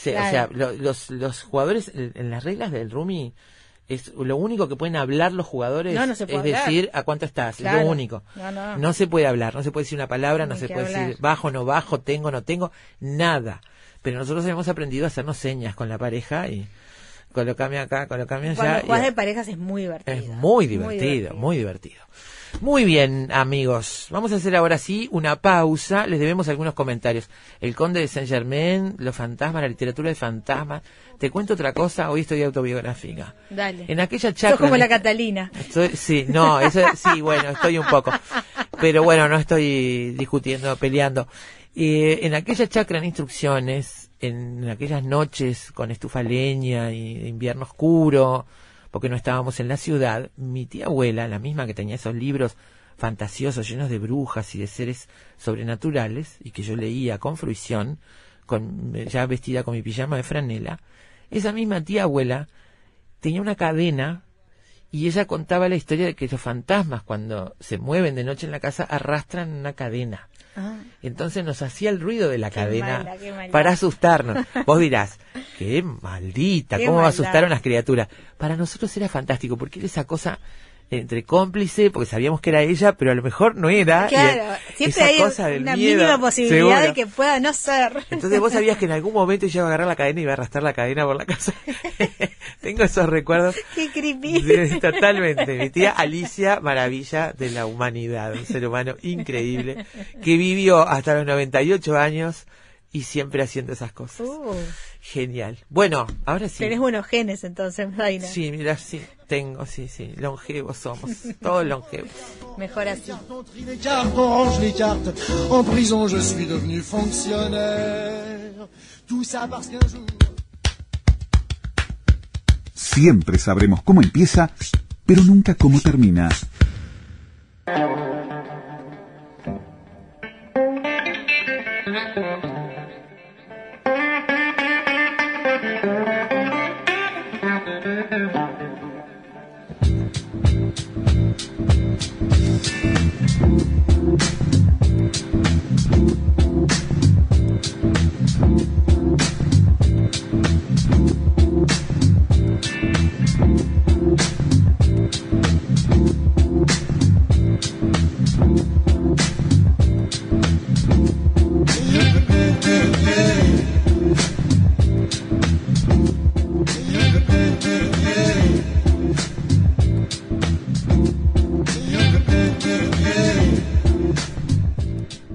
Sí, Claro. O sea, lo- los, los jugadores, en las reglas del Rumi, es lo único que pueden hablar los jugadores No, no se es hablar. decir a cuánto estás, es lo único. No, no. se puede hablar, no se puede decir una palabra, no se puede hablar. decir bajo, no bajo, tengo, no tengo, nada. Pero nosotros hemos aprendido a hacernos señas con la pareja y colocame acá, colocame allá. Cuando jugás de parejas es muy divertido. es muy divertido, muy divertido. Muy bien, amigos. Vamos a hacer ahora sí una pausa. Les debemos algunos comentarios. El Conde de Saint Germain, los fantasmas, la literatura de fantasmas. Te cuento otra cosa, hoy estoy autobiográfica. Dale. En aquella Sos chacra. como la Catalina. Estoy- sí, no, eso sí, bueno, estoy un poco. Pero bueno, no estoy discutiendo, peleando. Eh, en aquella chacra en instrucciones, en aquellas noches con estufa leña y invierno oscuro, porque no estábamos en la ciudad, mi tía abuela, la misma que tenía esos libros fantasiosos llenos de brujas y de seres sobrenaturales, y que yo leía con fruición, con, ya vestida con mi pijama de franela, esa misma tía abuela tenía una cadena y ella contaba la historia de que los fantasmas cuando se mueven de noche en la casa arrastran una cadena. Ah. Entonces nos hacía el ruido de la Qué cadena mala, qué mala. para asustarnos. Vos dirás, qué maldita, Qué ¿cómo maldad. asustar a unas criaturas? Para nosotros era fantástico, porque era esa cosa entre cómplice, porque sabíamos que era ella, pero a lo mejor no era. y Claro, siempre hay una miedo, mínima posibilidad de que pueda no ser. Entonces vos sabías que en algún momento ella iba a agarrar la cadena y iba a arrastrar la cadena por la casa. Tengo esos recuerdos. Qué creepy. Totalmente. Mi tía Alicia, maravilla de la humanidad, un ser humano increíble, que vivió hasta los 98 años y siempre haciendo esas cosas. Uh, Genial. Bueno, ahora sí. Tenés buenos genes entonces, Daina. Sí, mira, sí, tengo, sí, sí. Longevos somos, todos longevos. Mejor así. On trie les cartes, on range les cartes. En prison, je suis devenu fonctionnaire. Tout ça parce qu'un jour. Siempre sabremos cómo empieza, pero nunca cómo termina.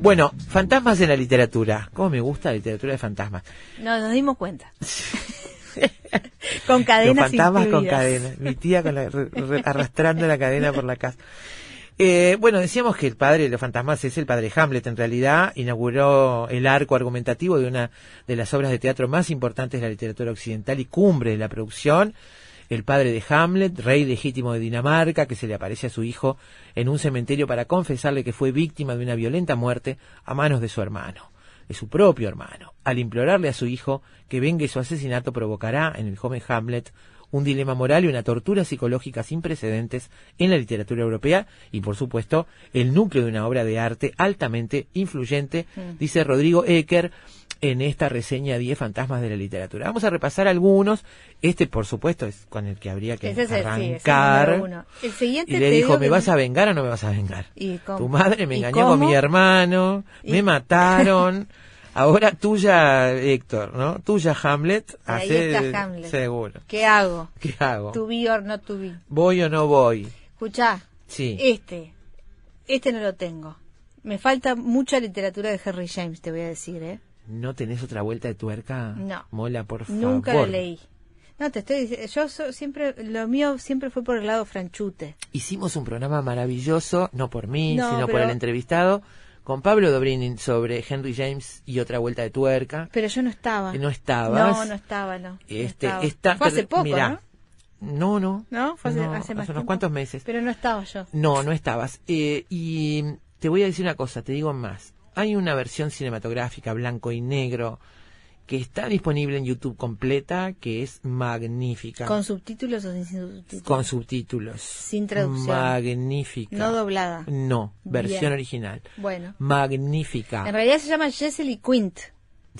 Bueno, fantasmas en la literatura. ¿Cómo me gusta la literatura de fantasmas? No, nos dimos cuenta. con cadenas Los fantasmas con cadenas. Mi tía con la- arrastrando la cadena por la casa. Eh, bueno, decíamos que el padre de los fantasmas es el padre Hamlet. En realidad, inauguró el arco argumentativo de una de las obras de teatro más importantes de la literatura occidental y cumbre de la producción. El padre de Hamlet, rey legítimo de Dinamarca, que se le aparece a su hijo en un cementerio para confesarle que fue víctima de una violenta muerte a manos de su hermano, de su propio hermano. Al implorarle a su hijo que vengue su asesinato provocará en el joven Hamlet un dilema moral y una tortura psicológica sin precedentes en la literatura europea y, por supuesto, el núcleo de una obra de arte altamente influyente, Mm. dice Rodrigo Ecker en esta reseña 10 fantasmas de la literatura. Vamos a repasar algunos. Este, por supuesto, es con el que habría que Ese es el, sí, ese es el arrancar. El siguiente y le dijo, ¿me vas a vengar o no me vas a vengar? Tu madre me ¿Y engañó con mi hermano, ¿Y- me mataron. Ahora tuya, Héctor, ¿no? Tuya, Hamlet. Ahí hace- está Hamlet. Seguro. ¿Qué hago? ¿Qué hago? To be or not to be. ¿Voy o no voy? Escuchá, Sí. este, este no lo tengo. Me falta mucha literatura de Henry James, te voy a decir, ¿eh? ¿No tenés otra vuelta de tuerca? No. Mola, por favor. Nunca lo leí. No, te estoy diciendo, yo so- siempre, lo mío siempre fue por el lado franchute. Hicimos un programa maravilloso, no por mí, No, sino por el entrevistado, con Pablo Dobrini sobre Henry James y otra vuelta de tuerca. Pero yo no estaba. ¿No estabas? No, no estaba, no. no Este, estaba. esta- Fue hace poco, mirá, ¿no? No, no. ¿No? Fue hace, No, hace más unos tiempo. cuantos meses. Pero no estaba yo. No, no estabas. Eh, y te voy a decir una cosa, te digo más. Hay una versión cinematográfica blanco y negro que está disponible en YouTube completa, que es magnífica. ¿Con subtítulos o sin subtítulos? Con subtítulos. Sin traducción. Magnífica. No doblada. No, versión Bien. original. Bueno. Magnífica. En realidad se llama Jessel y Quint.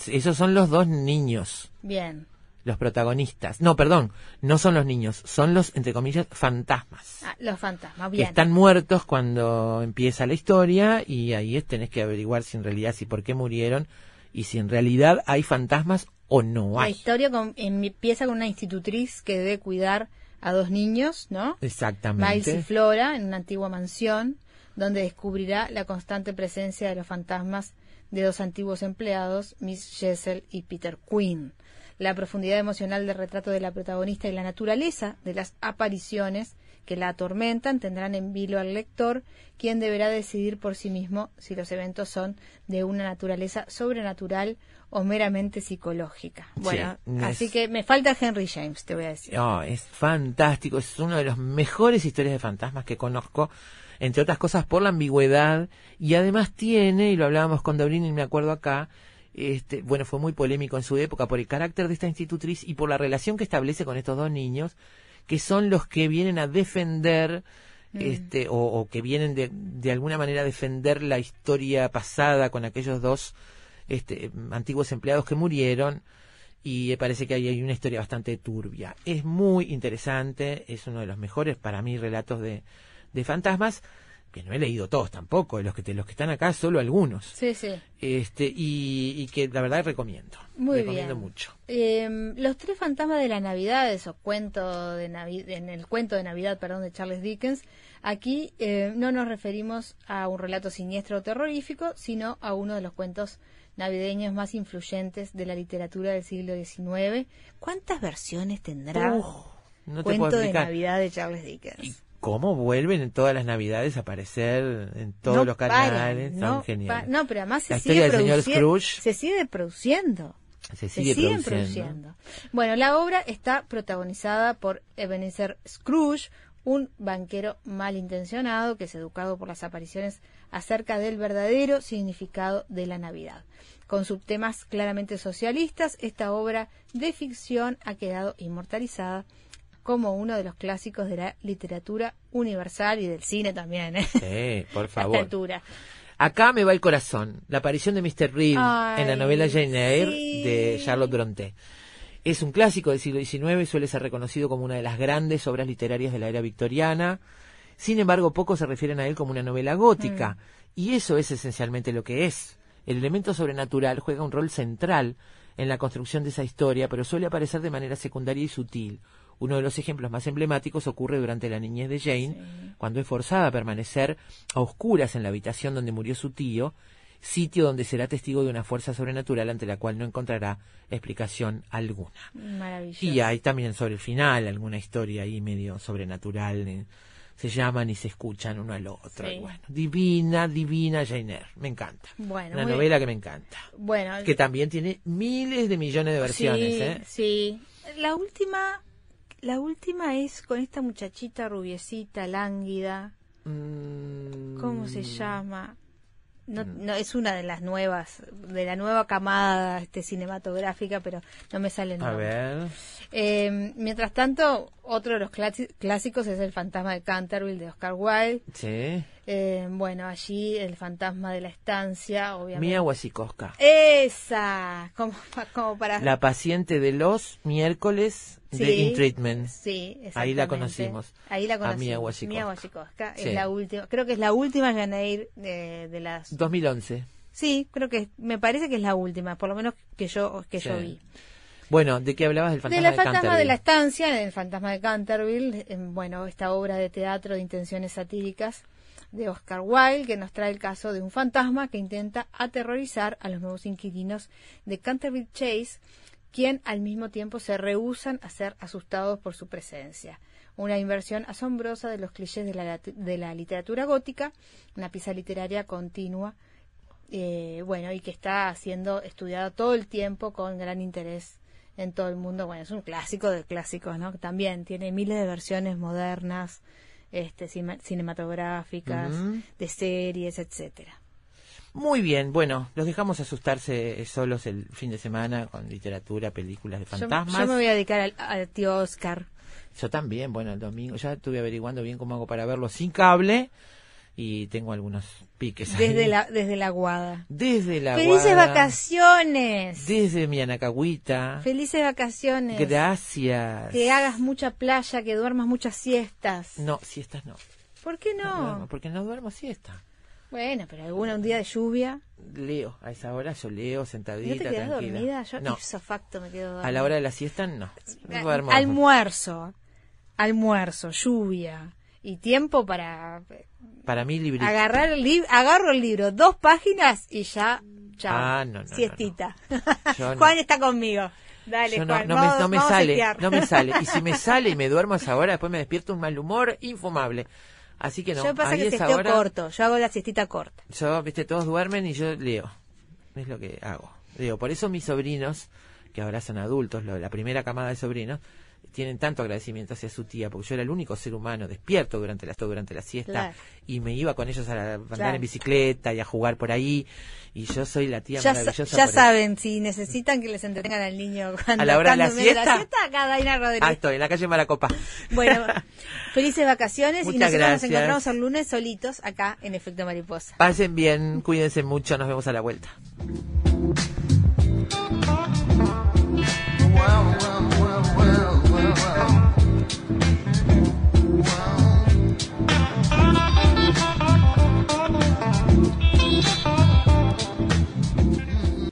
Esos son los dos niños, Bien. los protagonistas. No, perdón, no son los niños, son los, entre comillas, fantasmas. Ah, los fantasmas, que bien. están muertos cuando empieza la historia y ahí es, tenés que averiguar si en realidad, si por qué murieron y si en realidad hay fantasmas o no La hay. historia con- empieza con una institutriz que debe cuidar a dos niños, ¿no? Miles y Exactamente. Flora, en una antigua mansión, donde descubrirá la constante presencia de los fantasmas de dos antiguos empleados, Miss Jessel y Peter Quinn. La profundidad emocional del retrato de la protagonista y la naturaleza de las apariciones que la atormentan tendrán en vilo al lector, quien deberá decidir por sí mismo si los eventos son de una naturaleza sobrenatural o meramente psicológica. Bueno, es- así que me falta Henry James, te voy a decir. Oh, es fantástico, es una de las mejores historias de fantasmas que conozco, entre otras cosas por la ambigüedad, y además tiene, y lo hablábamos con Dobrini, me acuerdo acá, este, bueno, fue muy polémico en su época por el carácter de esta institutriz y por la relación que establece con estos dos niños, que son los que vienen a defender Mm. este o, o que vienen de, de alguna manera a defender la historia pasada con aquellos dos este, antiguos empleados que murieron y me parece que ahí hay una historia bastante turbia. Es muy interesante, es uno de los mejores para mí relatos de, de fantasmas, que no he leído todos tampoco, de los que, de los que están acá solo algunos. Sí, sí. Este, y, y que la verdad recomiendo. Muy recomiendo bien. mucho. Eh, los tres fantasmas de la Navidad, eso cuento de Navi- en el cuento de Navidad, perdón, de Charles Dickens. Aquí eh, no nos referimos a un relato siniestro o terrorífico, sino a uno de los cuentos navideños más influyentes de la literatura del siglo XIX. ¿Cuántas versiones tendrá Uf, no te cuento puedo de. Navidad de Charles Dickens? ¿Cómo vuelven en todas las navidades a aparecer en todos No los paran, canales? no geniales. no, pero además se La sigue del señor produciendo. Scrooge Se sigue produciendo. se se sigue siguen produciendo. produciendo. Bueno, la obra está protagonizada por Ebenezer Scrooge, un banquero malintencionado que es educado por las apariciones acerca del verdadero significado de la Navidad. Con subtemas claramente socialistas, esta obra de ficción ha quedado inmortalizada como uno de los clásicos de la literatura universal y del cine también, ¿eh? Sí, por a esta favor. altura. Acá me va el corazón. La aparición de Mr. Reed Ay, en la novela Jane Eyre sí. de Charlotte Brontë. Es un clásico del siglo XIX y suele ser reconocido como una de las grandes obras literarias de la era victoriana. Sin embargo, pocos se refieren a él como una novela gótica. Y eso es esencialmente lo que es. El elemento sobrenatural juega un rol central en la construcción de esa historia, pero suele aparecer de manera secundaria y sutil. Uno de los ejemplos más emblemáticos ocurre durante la niñez de Jane, cuando es forzada a permanecer a oscuras en la habitación donde murió su tío, sitio donde será testigo de una fuerza sobrenatural ante la cual no encontrará explicación alguna. Maravilloso. Y hay también sobre el final alguna historia ahí medio sobrenatural. eh, Se llaman y se escuchan uno al otro. Sí. y bueno, divina, divina Jane Eyre. Me encanta. Bueno, Una novela que me encanta. Bueno, Que también tiene miles de millones de versiones. sí, ¿eh? sí. La última, la última es con esta muchachita rubiecita, lánguida. Mm, ¿Cómo se llama? No, no es una de las nuevas, de la nueva camada este, cinematográfica, pero no me sale el A ver. Eh, mientras tanto, otro de los clásicos es el fantasma de Canterville de Oscar Wilde. Sí. Eh, bueno, allí el fantasma de la estancia, obviamente. Mia Wasikowska. Esa, como para La paciente de los miércoles de Sí, In Treatment. Sí, Ahí la conocimos. Ahí la A. Mia Wasikowska. Mia Wasikowska Sí. es la última, creo que es la última Jane Eyre de, de las 2011. Sí, creo que me parece que es la última, por lo menos que yo que yo vi. Bueno, ¿de qué hablabas del de fantasma la de, fantasma de Canterville? la estancia, el fantasma de Canterville, eh, bueno, esta obra de teatro de intenciones satíricas de Oscar Wilde que nos trae el caso de un fantasma que intenta aterrorizar a los nuevos inquilinos de Canterville Chase, quien al mismo tiempo se rehúsan a ser asustados por su presencia. Una inversión asombrosa de los clichés de la, de la literatura gótica, una pieza literaria continua, eh, bueno, y que está siendo estudiada todo el tiempo con gran interés en todo el mundo. Bueno, es un clásico de clásicos, ¿no? También tiene miles de versiones modernas, este, cine- cinematográficas, de series, etcétera. Muy bien, bueno, los dejamos asustarse eh, solos el fin de semana con literatura, películas de fantasmas. yo me voy a dedicar al, al tío Oscar. Yo también, bueno, el domingo ya estuve averiguando bien cómo hago para verlo sin cable y tengo algunos piques. ahí. Desde la, desde la guada. Desde la ¡Felices Guada, vacaciones! Desde mi Anacahuita. ¡Felices vacaciones! Gracias. Que hagas mucha playa, que duermas muchas siestas. No, siestas no. ¿Por qué No no? duermo, porque no duermo siesta. Bueno, pero alguna un día de lluvia. Leo, a esa hora yo leo ¿No sentadita, te quedas tranquila. dormida? Yo no, ipso facto me quedo dormida. a la hora de la siesta no. No duermo. Almuerzo, almuerzo, lluvia y tiempo para Para mí librito. agarrar el libro, agarro el libro, dos páginas y ya, chao, Ah, no, no, no, siestita. No. Juan está conmigo. Dale, Yo no, Juan, no vamos- me, no me sale, no me sale. Y si me sale y me duermo a esa hora, después me despierto un mal humor infumable. Así que no, yo pasa que siesteo hora, corto, yo hago la siestita corta. yo, viste, todos duermen y yo leo. Es lo que hago. Leo. Por eso mis sobrinos, que ahora son adultos, lo- la primera camada de sobrinos, tienen tanto agradecimiento hacia su tía, porque yo era el único ser humano despierto durante la, durante la siesta y me iba con ellos a andar en bicicleta y a jugar por ahí. Y yo soy la tía ya maravillosa. Ya saben, si necesitan que les entretengan al niño cuando, a la hora de la siesta, la siesta Rodríguez. Ah, estoy en la calle Maracopa. Bueno, felices vacaciones Muchas y nosotros gracias. nos encontramos el lunes solitos acá en Efecto Mariposa. Pasen bien, cuídense mucho, nos vemos a la vuelta.